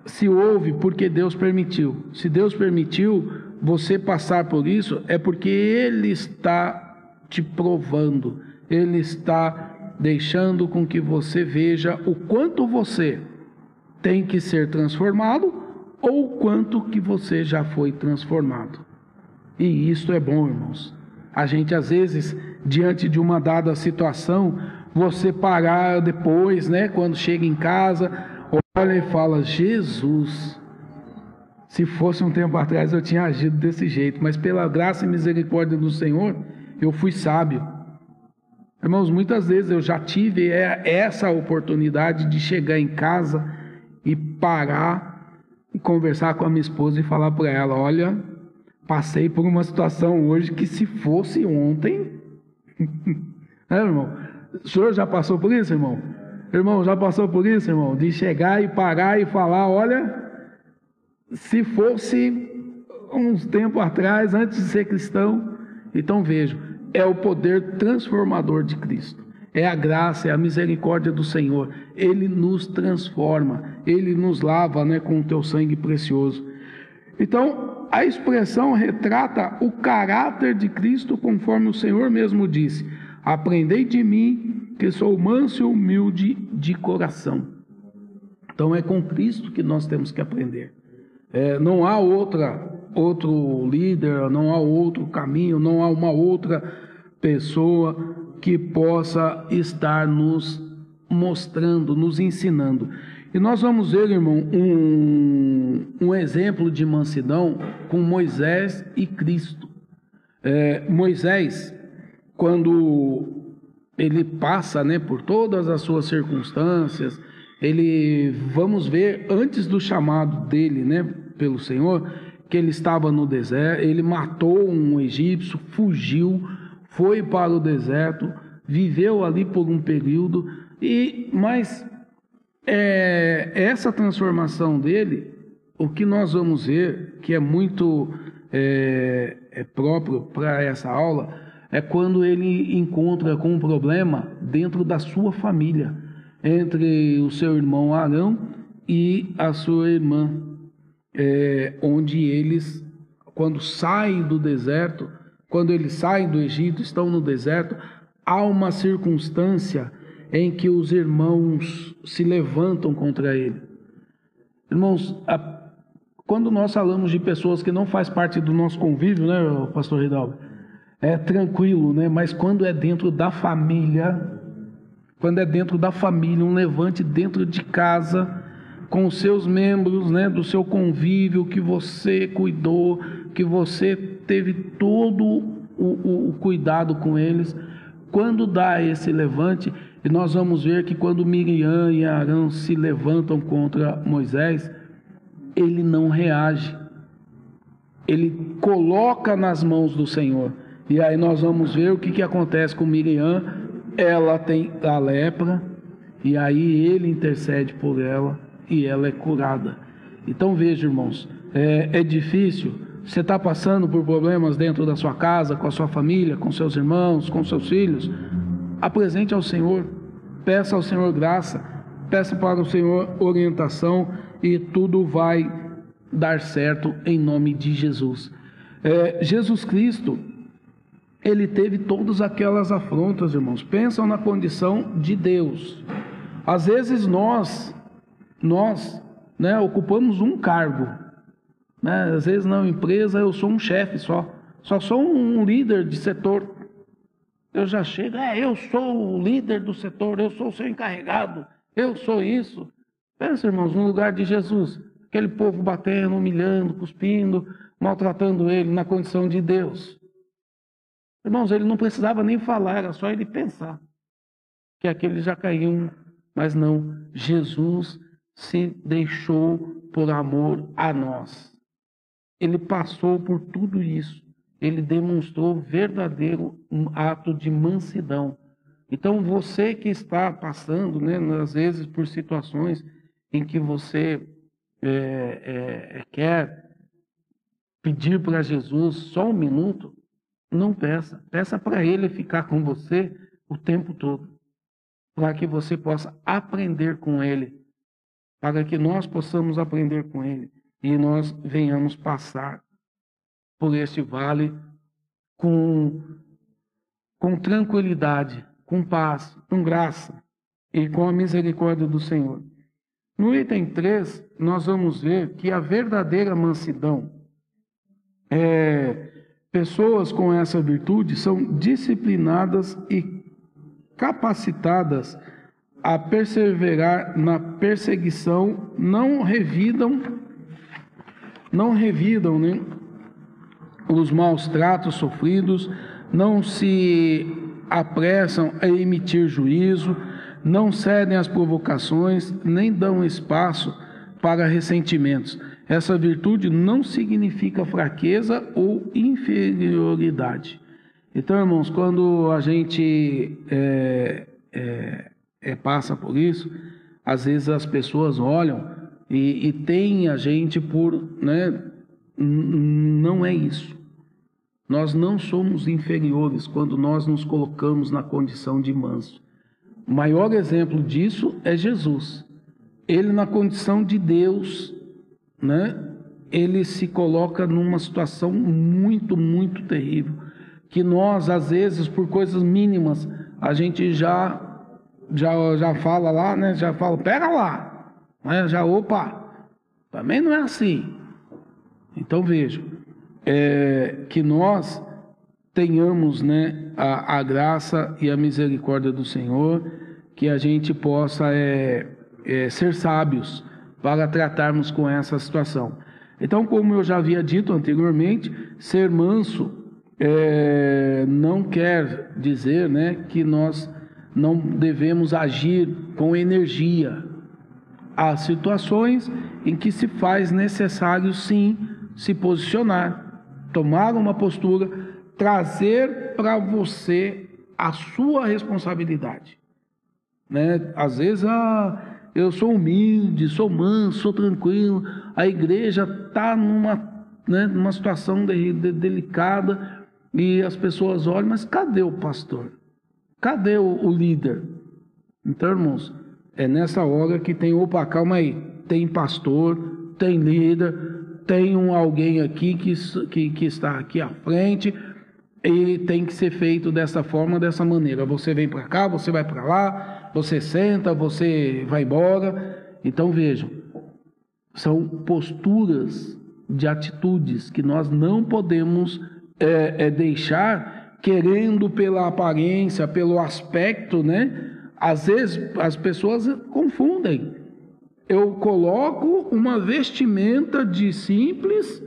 se houve porque Deus permitiu. Se Deus permitiu você passar por isso, é porque Ele está te provando, Ele está deixando com que você veja o quanto você tem que ser transformado ou quanto que você já foi transformado. E isto é bom, irmãos. A gente às vezes, diante de uma dada situação, você parar depois, né, quando chega em casa, olha e fala: Jesus, se fosse um tempo atrás eu tinha agido desse jeito, mas pela graça e misericórdia do Senhor, eu fui sábio. Irmãos, muitas vezes eu já tive essa oportunidade de chegar em casa e parar e conversar com a minha esposa e falar para ela: olha, passei por uma situação hoje que se fosse ontem. é, irmão? O senhor já passou por isso, irmão? Irmão, já passou por isso, irmão? De chegar e parar e falar: olha, se fosse uns tempo atrás, antes de ser cristão, então vejo, é o poder transformador de Cristo é a graça, é a misericórdia do Senhor. Ele nos transforma, ele nos lava né, com o teu sangue precioso. Então, a expressão retrata o caráter de Cristo, conforme o Senhor mesmo disse: Aprendei de mim, que sou manso e humilde de coração. Então, é com Cristo que nós temos que aprender. É, não há outra, outro líder, não há outro caminho, não há uma outra pessoa que possa estar nos mostrando, nos ensinando. E nós vamos ver, irmão, um, um exemplo de mansidão com Moisés e Cristo. É, Moisés, quando ele passa né, por todas as suas circunstâncias, ele, vamos ver, antes do chamado dele né, pelo Senhor, que ele estava no deserto, ele matou um egípcio, fugiu, foi para o deserto, viveu ali por um período, e mas é, essa transformação dele, o que nós vamos ver, que é muito é, é próprio para essa aula, é quando ele encontra com um problema dentro da sua família, entre o seu irmão Arão e a sua irmã, é, onde eles, quando saem do deserto, quando eles saem do Egito, estão no deserto, há uma circunstância em que os irmãos se levantam contra ele. Irmãos, a, quando nós falamos de pessoas que não faz parte do nosso convívio, né, pastor Ridalgo, é tranquilo, né? Mas quando é dentro da família, quando é dentro da família, um levante dentro de casa, com os seus membros, né, do seu convívio, que você cuidou, que você teve todo o, o, o cuidado com eles, quando dá esse levante, e nós vamos ver que quando Miriam e Arão se levantam contra Moisés, ele não reage. Ele coloca nas mãos do Senhor. E aí nós vamos ver o que, que acontece com Miriam. Ela tem a lepra, e aí ele intercede por ela, e ela é curada. Então veja, irmãos, é, é difícil. Você está passando por problemas dentro da sua casa, com a sua família, com seus irmãos, com seus filhos apresente ao Senhor, peça ao Senhor graça, peça para o Senhor orientação e tudo vai dar certo em nome de Jesus. É, Jesus Cristo, ele teve todas aquelas afrontas, irmãos. Pensam na condição de Deus. Às vezes nós, nós, né, ocupamos um cargo. Né? Às vezes na empresa eu sou um chefe só, só sou um líder de setor eu já chego, é, eu sou o líder do setor, eu sou o seu encarregado, eu sou isso. Pensa, irmãos, no lugar de Jesus, aquele povo batendo, humilhando, cuspindo, maltratando ele na condição de Deus. Irmãos, ele não precisava nem falar, era só ele pensar que aqueles já caíam, mas não, Jesus se deixou por amor a nós. Ele passou por tudo isso ele demonstrou verdadeiro ato de mansidão. Então, você que está passando, né, às vezes, por situações em que você é, é, quer pedir para Jesus só um minuto, não peça. Peça para Ele ficar com você o tempo todo, para que você possa aprender com Ele, para que nós possamos aprender com Ele e nós venhamos passar por este vale com, com tranquilidade, com paz, com graça e com a misericórdia do Senhor. No item 3, nós vamos ver que a verdadeira mansidão é, pessoas com essa virtude são disciplinadas e capacitadas a perseverar na perseguição, não revidam, não revidam, né? os maus tratos sofridos, não se apressam a emitir juízo, não cedem às provocações, nem dão espaço para ressentimentos. Essa virtude não significa fraqueza ou inferioridade. Então, irmãos, quando a gente é, é, é, passa por isso, às vezes as pessoas olham e, e têm a gente por. Né, não é isso. Nós não somos inferiores quando nós nos colocamos na condição de manso. O maior exemplo disso é Jesus. Ele, na condição de Deus, né? ele se coloca numa situação muito, muito terrível. Que nós, às vezes, por coisas mínimas, a gente já já, já fala lá, né? Já fala, pega lá. Né? Já, opa, também não é assim. Então vejam, é, que nós tenhamos né, a, a, graça e a misericórdia do Senhor, que a gente possa é, é, ser sábios para tratarmos com essa situação. Então, como eu já havia dito anteriormente, ser manso é, não quer dizer né, que nós não devemos agir com energia. Há situações em que se faz necessário sim se posicionar, tomar uma postura, trazer para você a sua responsabilidade. Né? Às vezes, ah, eu sou humilde, sou manso, sou tranquilo, a igreja está numa, né, numa situação de, de, delicada e as pessoas olham, mas cadê o pastor? Cadê o, o líder? Então, irmãos, é nessa hora que tem, opa, calma aí, tem pastor, tem líder, tem um alguém aqui que, que, que está aqui à frente e tem que ser feito dessa forma, dessa maneira. Você vem para cá, você vai para lá, você senta, você vai embora. Então vejam, são posturas de atitudes que nós não podemos é, é, deixar querendo pela aparência, pelo aspecto, né? Às vezes as pessoas confundem eu coloco uma vestimenta de simples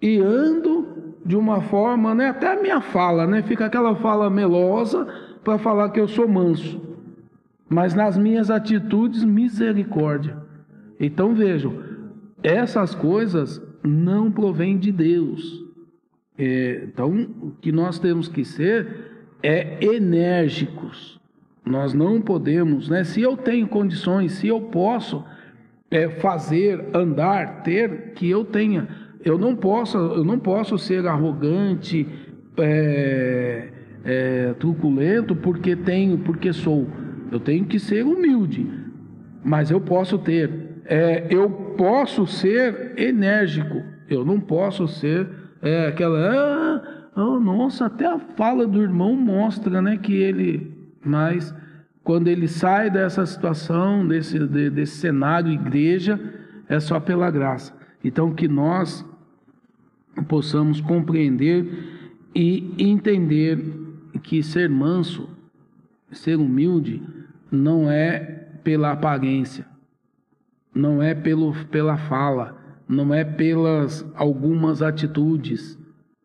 e ando de uma forma, né, até a minha fala, né, fica aquela fala melosa para falar que eu sou manso. Mas nas minhas atitudes, misericórdia. Então vejam, essas coisas não provêm de Deus. É, então, o que nós temos que ser é enérgicos. Nós não podemos, né? Se eu tenho condições, se eu posso, é, fazer, andar, ter que eu tenha. Eu não posso, eu não posso ser arrogante, é, é, truculento porque tenho, porque sou. Eu tenho que ser humilde, mas eu posso ter. É, eu posso ser enérgico. Eu não posso ser é, aquela. Ah, oh, nossa, até a fala do irmão mostra, né, que ele. Mas quando ele sai dessa situação, desse, desse cenário igreja, é só pela graça. Então, que nós possamos compreender e entender que ser manso, ser humilde, não é pela aparência, não é pelo, pela fala, não é pelas algumas atitudes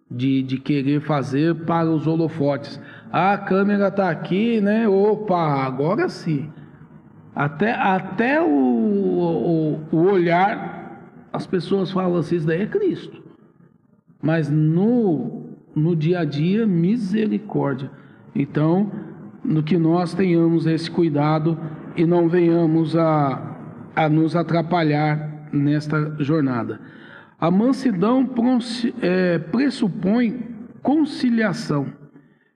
de, de querer fazer para os holofotes a câmera está aqui, né? Opa, agora sim. Até, até o, o, o olhar, as pessoas falam assim: isso daí é Cristo. Mas no, no dia a dia, misericórdia. Então, no que nós tenhamos esse cuidado e não venhamos a, a nos atrapalhar nesta jornada. A mansidão é, pressupõe conciliação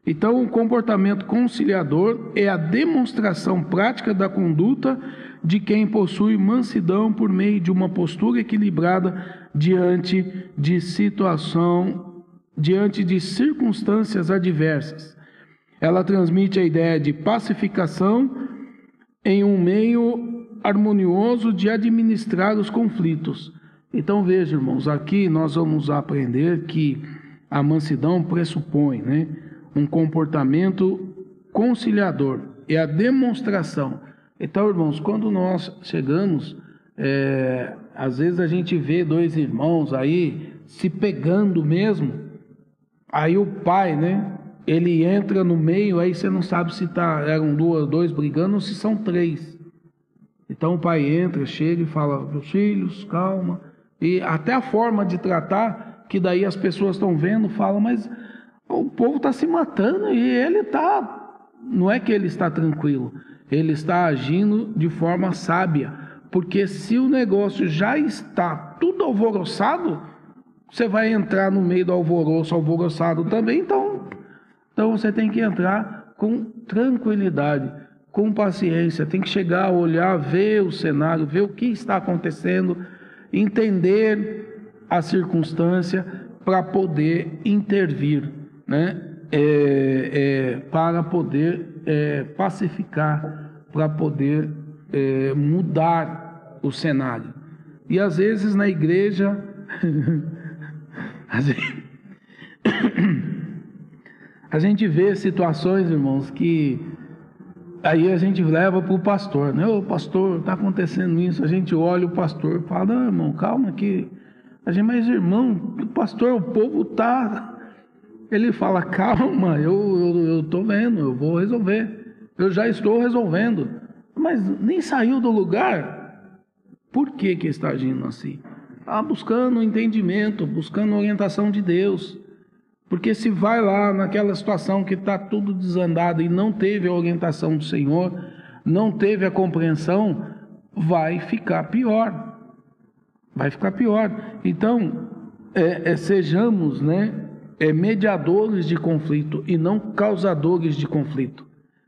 então, o comportamento conciliador é a demonstração prática da conduta de quem possui mansidão por meio de uma postura equilibrada diante de situação, diante de circunstâncias adversas. Ela transmite a ideia de pacificação em um meio harmonioso de administrar os conflitos. Então veja, irmãos, aqui nós vamos aprender que a mansidão pressupõe, né? Um comportamento conciliador, é a demonstração. Então, irmãos, quando nós chegamos, é, às vezes a gente vê dois irmãos aí se pegando mesmo, aí o pai, né? Ele entra no meio, aí você não sabe se tá, eram duas, dois brigando ou se são três. Então o pai entra, chega e fala: meus filhos, calma. E até a forma de tratar, que daí as pessoas estão vendo, falam, mas o povo está se matando e ele está. Não é que ele está tranquilo, ele está agindo de forma sábia. Porque se o negócio já está tudo alvoroçado, você vai entrar no meio do alvoroço, alvoroçado também. Então, então você tem que entrar com tranquilidade, com paciência. Tem que chegar, olhar, ver o cenário, ver o que está acontecendo, entender a circunstância para poder intervir, né? É, é, para poder é, pacificar, para poder é, mudar o cenário. E às vezes na igreja, a, gente, a gente vê situações, irmãos, que aí a gente leva para o pastor, né? Ô pastor, está acontecendo isso. A gente olha o pastor e fala, irmão, calma que. A gente, mas irmão, o pastor, o povo está. Ele fala, calma, eu estou vendo, eu vou resolver. Eu já estou resolvendo. Mas nem saiu do lugar. Por que, que está agindo assim? Está buscando entendimento, buscando orientação de Deus. Porque se vai lá naquela situação que está tudo desandado e não teve a orientação do Senhor, não teve a compreensão, vai ficar pior. Vai ficar pior. Então, é, é, sejamos né, é, mediadores de conflito e não causadores de conflito.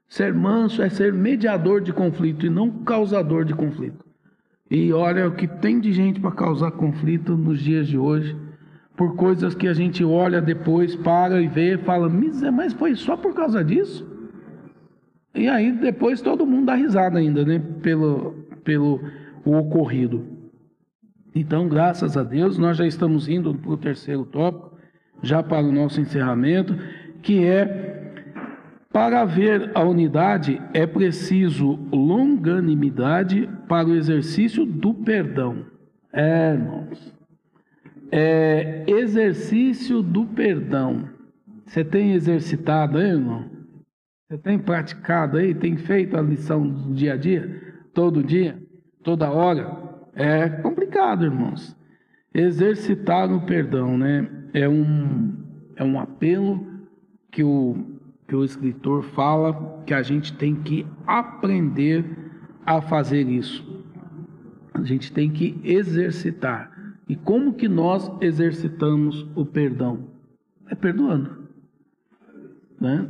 Ser manso é ser mediador de conflito e não causador de conflito. E olha o que tem de gente para causar conflito nos dias de hoje, por coisas que a gente olha depois, para e vê, fala, mas foi só por causa disso? E aí depois todo mundo dá risada ainda, né? Pelo, pelo o ocorrido. Então, graças a Deus, nós já estamos indo para o terceiro tópico, já para o nosso encerramento, que é para haver a unidade, é preciso longanimidade para o exercício do perdão. É, irmãos. É exercício do perdão. Você tem exercitado aí, irmão? Você tem praticado aí? Tem feito a lição do dia a dia? Todo dia? Toda hora? É complicado, irmãos. Exercitar o perdão, né? É um, é um apelo que o que o escritor fala que a gente tem que aprender a fazer isso. A gente tem que exercitar. E como que nós exercitamos o perdão? É perdoando. Né?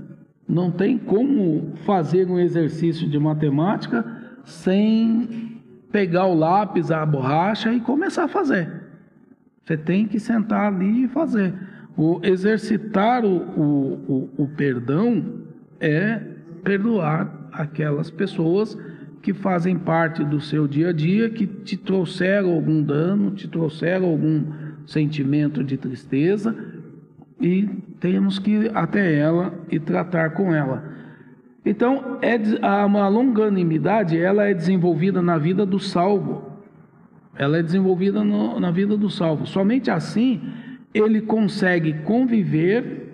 Não tem como fazer um exercício de matemática sem pegar o lápis, a borracha e começar a fazer. Você tem que sentar ali e fazer. O exercitar o, o, o, o perdão é perdoar aquelas pessoas que fazem parte do seu dia a dia, que te trouxeram algum dano, te trouxeram algum sentimento de tristeza, e temos que ir até ela e tratar com ela. Então, é, a longanimidade ela é desenvolvida na vida do salvo. Ela é desenvolvida no, na vida do salvo. Somente assim ele consegue conviver,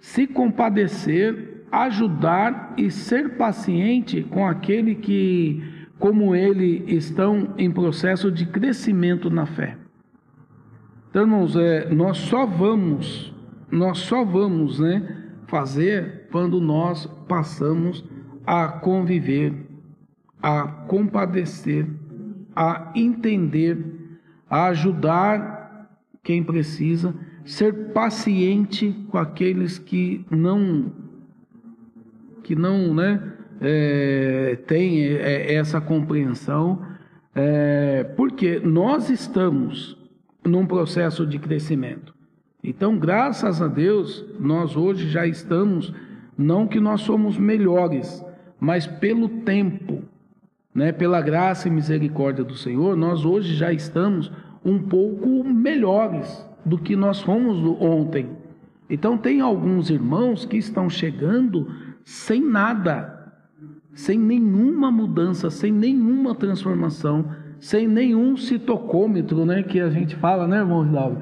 se compadecer, ajudar e ser paciente com aquele que, como ele, estão em processo de crescimento na fé. Então, irmãos, é, nós só vamos, nós só vamos, né, fazer quando nós passamos a conviver, a compadecer, a entender, a ajudar quem precisa, ser paciente com aqueles que não que não né, é, tem é, essa compreensão, é, porque nós estamos num processo de crescimento. Então, graças a Deus, nós hoje já estamos, não que nós somos melhores, mas pelo tempo, né, pela graça e misericórdia do Senhor, nós hoje já estamos um pouco melhores do que nós fomos ontem. Então, tem alguns irmãos que estão chegando sem nada, sem nenhuma mudança, sem nenhuma transformação, sem nenhum citocômetro, né? Que a gente fala, né, irmão Rinaldo?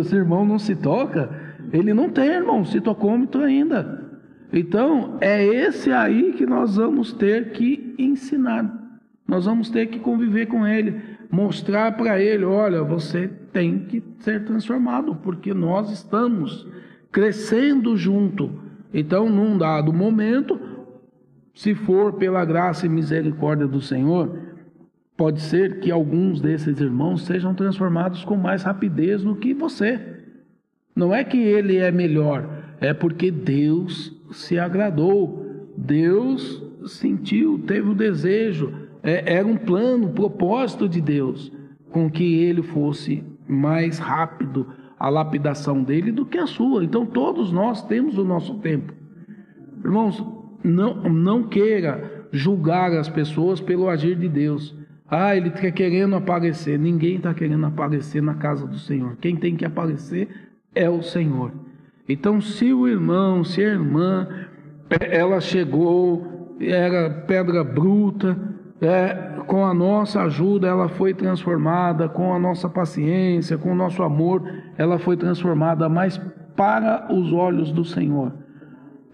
Esse irmão não se toca, ele não tem, irmão, citocômetro ainda. Então, é esse aí que nós vamos ter que ensinar. Nós vamos ter que conviver com ele mostrar para ele: olha, você tem que ser transformado, porque nós estamos crescendo junto. Então, num dado momento, se for pela graça e misericórdia do Senhor, pode ser que alguns desses irmãos sejam transformados com mais rapidez do que você. Não é que ele é melhor, é porque Deus se agradou, Deus sentiu, teve o desejo, é, era um plano, um propósito de Deus com que ele fosse mais rápido a lapidação dele do que a sua. Então todos nós temos o nosso tempo. Irmãos, não, não queira julgar as pessoas pelo agir de Deus. Ah, ele está querendo aparecer. Ninguém está querendo aparecer na casa do Senhor. Quem tem que aparecer é o Senhor. Então, se o irmão, se a irmã, ela chegou, era pedra bruta, é, com a nossa ajuda ela foi transformada, com a nossa paciência, com o nosso amor, ela foi transformada, mas para os olhos do Senhor,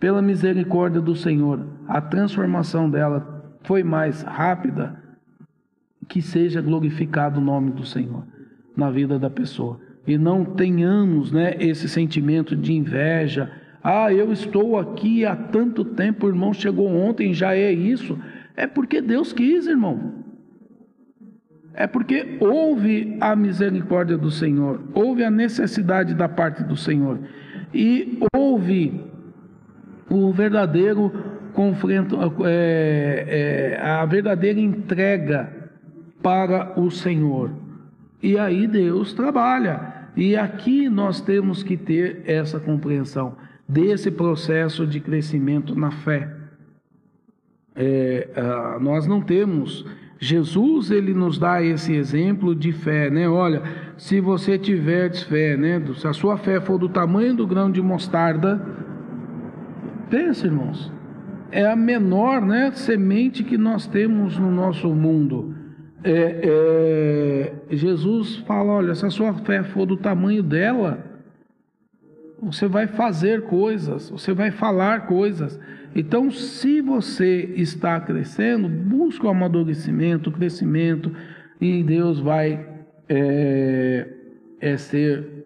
pela misericórdia do Senhor, a transformação dela foi mais rápida, que seja glorificado o nome do Senhor na vida da pessoa. E não tenhamos né, esse sentimento de inveja. Ah, eu estou aqui há tanto tempo, o irmão chegou ontem, já é isso. É porque Deus quis, irmão. É porque houve a misericórdia do Senhor, houve a necessidade da parte do Senhor e houve o verdadeiro confronto, é, é, a verdadeira entrega para o Senhor. E aí Deus trabalha. E aqui nós temos que ter essa compreensão desse processo de crescimento na fé é, ah, nós não temos. Jesus ele nos dá esse exemplo de fé, né? Olha, se você tiver fé, né? Se a sua fé for do tamanho do grão de mostarda, pensa, irmãos, é a menor, né, semente que nós temos no nosso mundo. É, é, Jesus fala, olha, se a sua fé for do tamanho dela, você vai fazer coisas, você vai falar coisas. Então, se você está crescendo, busque o amadurecimento, o crescimento, e Deus vai é, é ser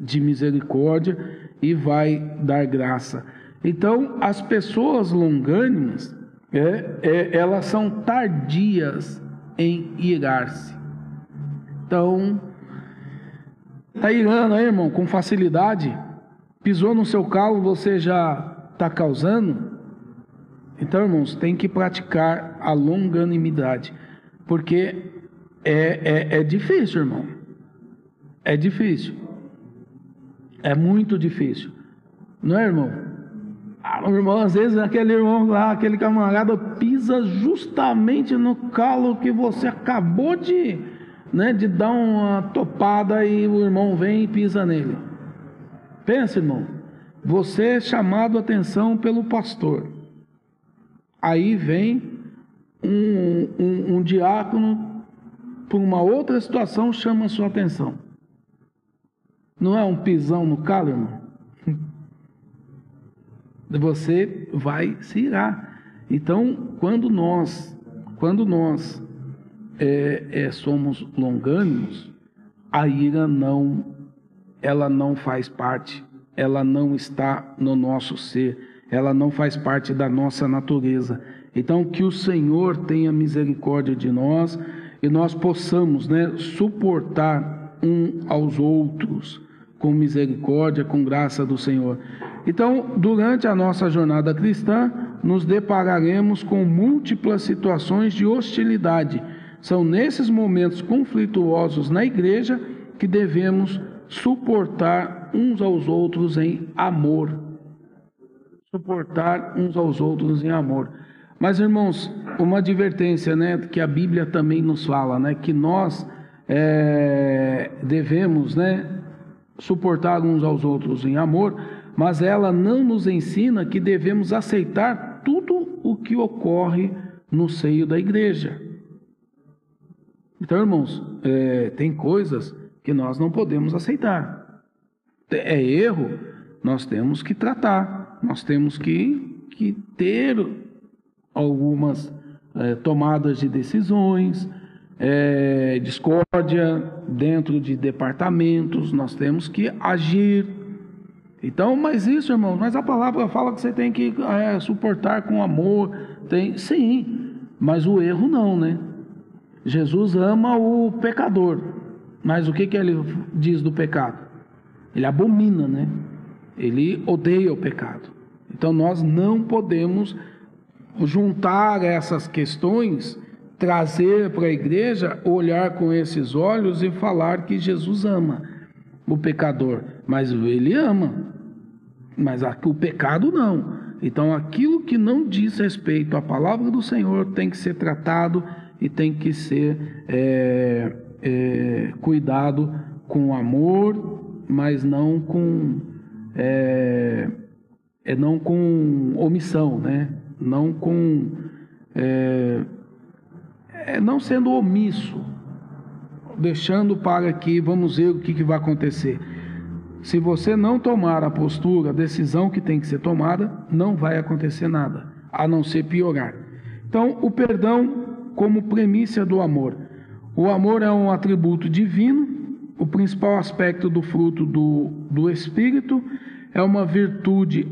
de misericórdia e vai dar graça. Então, as pessoas longânimas, é, é, elas são tardias em irar-se. Então, tá irando aí, irmão, com facilidade. Pisou no seu calo, você já está causando. Então, irmãos, tem que praticar a longanimidade, porque é, é, é difícil, irmão. É difícil. É muito difícil. Não é, irmão? Ah, irmão, às vezes aquele irmão lá, aquele camarada pisa justamente no calo que você acabou de, né, de dar uma topada e o irmão vem e pisa nele. Pensa, irmão. Você é chamado a atenção pelo pastor. Aí vem um, um, um diácono, por uma outra situação, chama a sua atenção. Não é um pisão no calo, irmão? Você vai se irar. Então, quando nós, quando nós é, é, somos longânimos, a ira não, ela não faz parte, ela não está no nosso ser ela não faz parte da nossa natureza. Então, que o Senhor tenha misericórdia de nós e nós possamos né, suportar um aos outros com misericórdia, com graça do Senhor. Então, durante a nossa jornada cristã, nos depararemos com múltiplas situações de hostilidade. São nesses momentos conflituosos na igreja que devemos suportar uns aos outros em amor suportar uns aos outros em amor. Mas, irmãos, uma advertência, né, que a Bíblia também nos fala, né, que nós é, devemos, né, suportar uns aos outros em amor, mas ela não nos ensina que devemos aceitar tudo o que ocorre no seio da igreja. Então, irmãos, é, tem coisas que nós não podemos aceitar. É erro, nós temos que tratar nós temos que, que ter algumas é, tomadas de decisões, é, discórdia dentro de departamentos, nós temos que agir. Então, mas isso, irmãos, mas a palavra fala que você tem que é, suportar com amor, tem, sim, mas o erro não, né? Jesus ama o pecador, mas o que, que ele diz do pecado? Ele abomina, né? Ele odeia o pecado. Então nós não podemos juntar essas questões trazer para a igreja, olhar com esses olhos e falar que Jesus ama o pecador, mas ele ama, mas o pecado não. Então, aquilo que não diz respeito à palavra do Senhor tem que ser tratado e tem que ser é, é, cuidado com amor, mas não com é, é não com omissão, né? Não com é, é não sendo omisso, deixando para que vamos ver o que, que vai acontecer. Se você não tomar a postura, a decisão que tem que ser tomada, não vai acontecer nada, a não ser piorar. Então, o perdão como premissa do amor. O amor é um atributo divino, o principal aspecto do fruto do, do Espírito é uma virtude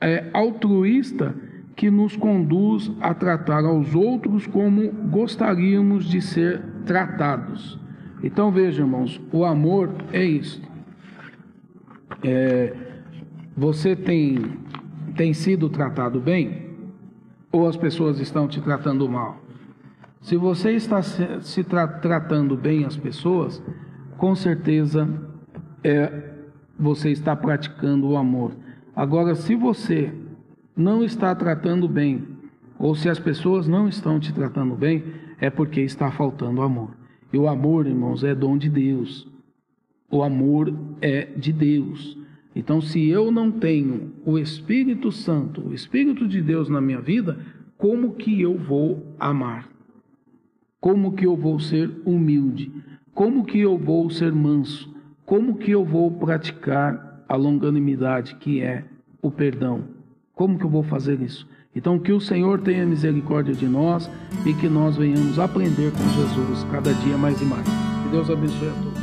é, altruísta que nos conduz a tratar aos outros como gostaríamos de ser tratados. Então veja, irmãos, o amor é isso. É, você tem, tem sido tratado bem ou as pessoas estão te tratando mal? Se você está se, se tra tratando bem as pessoas, com certeza é, você está praticando o amor. Agora, se você não está tratando bem, ou se as pessoas não estão te tratando bem, é porque está faltando amor. E o amor, irmãos, é dom de Deus. O amor é de Deus. Então, se eu não tenho o Espírito Santo, o Espírito de Deus na minha vida, como que eu vou amar? Como que eu vou ser humilde? Como que eu vou ser manso? Como que eu vou praticar a longanimidade, que é o perdão? Como que eu vou fazer isso? Então, que o Senhor tenha misericórdia de nós e que nós venhamos aprender com Jesus cada dia mais e mais. Que Deus abençoe a todos.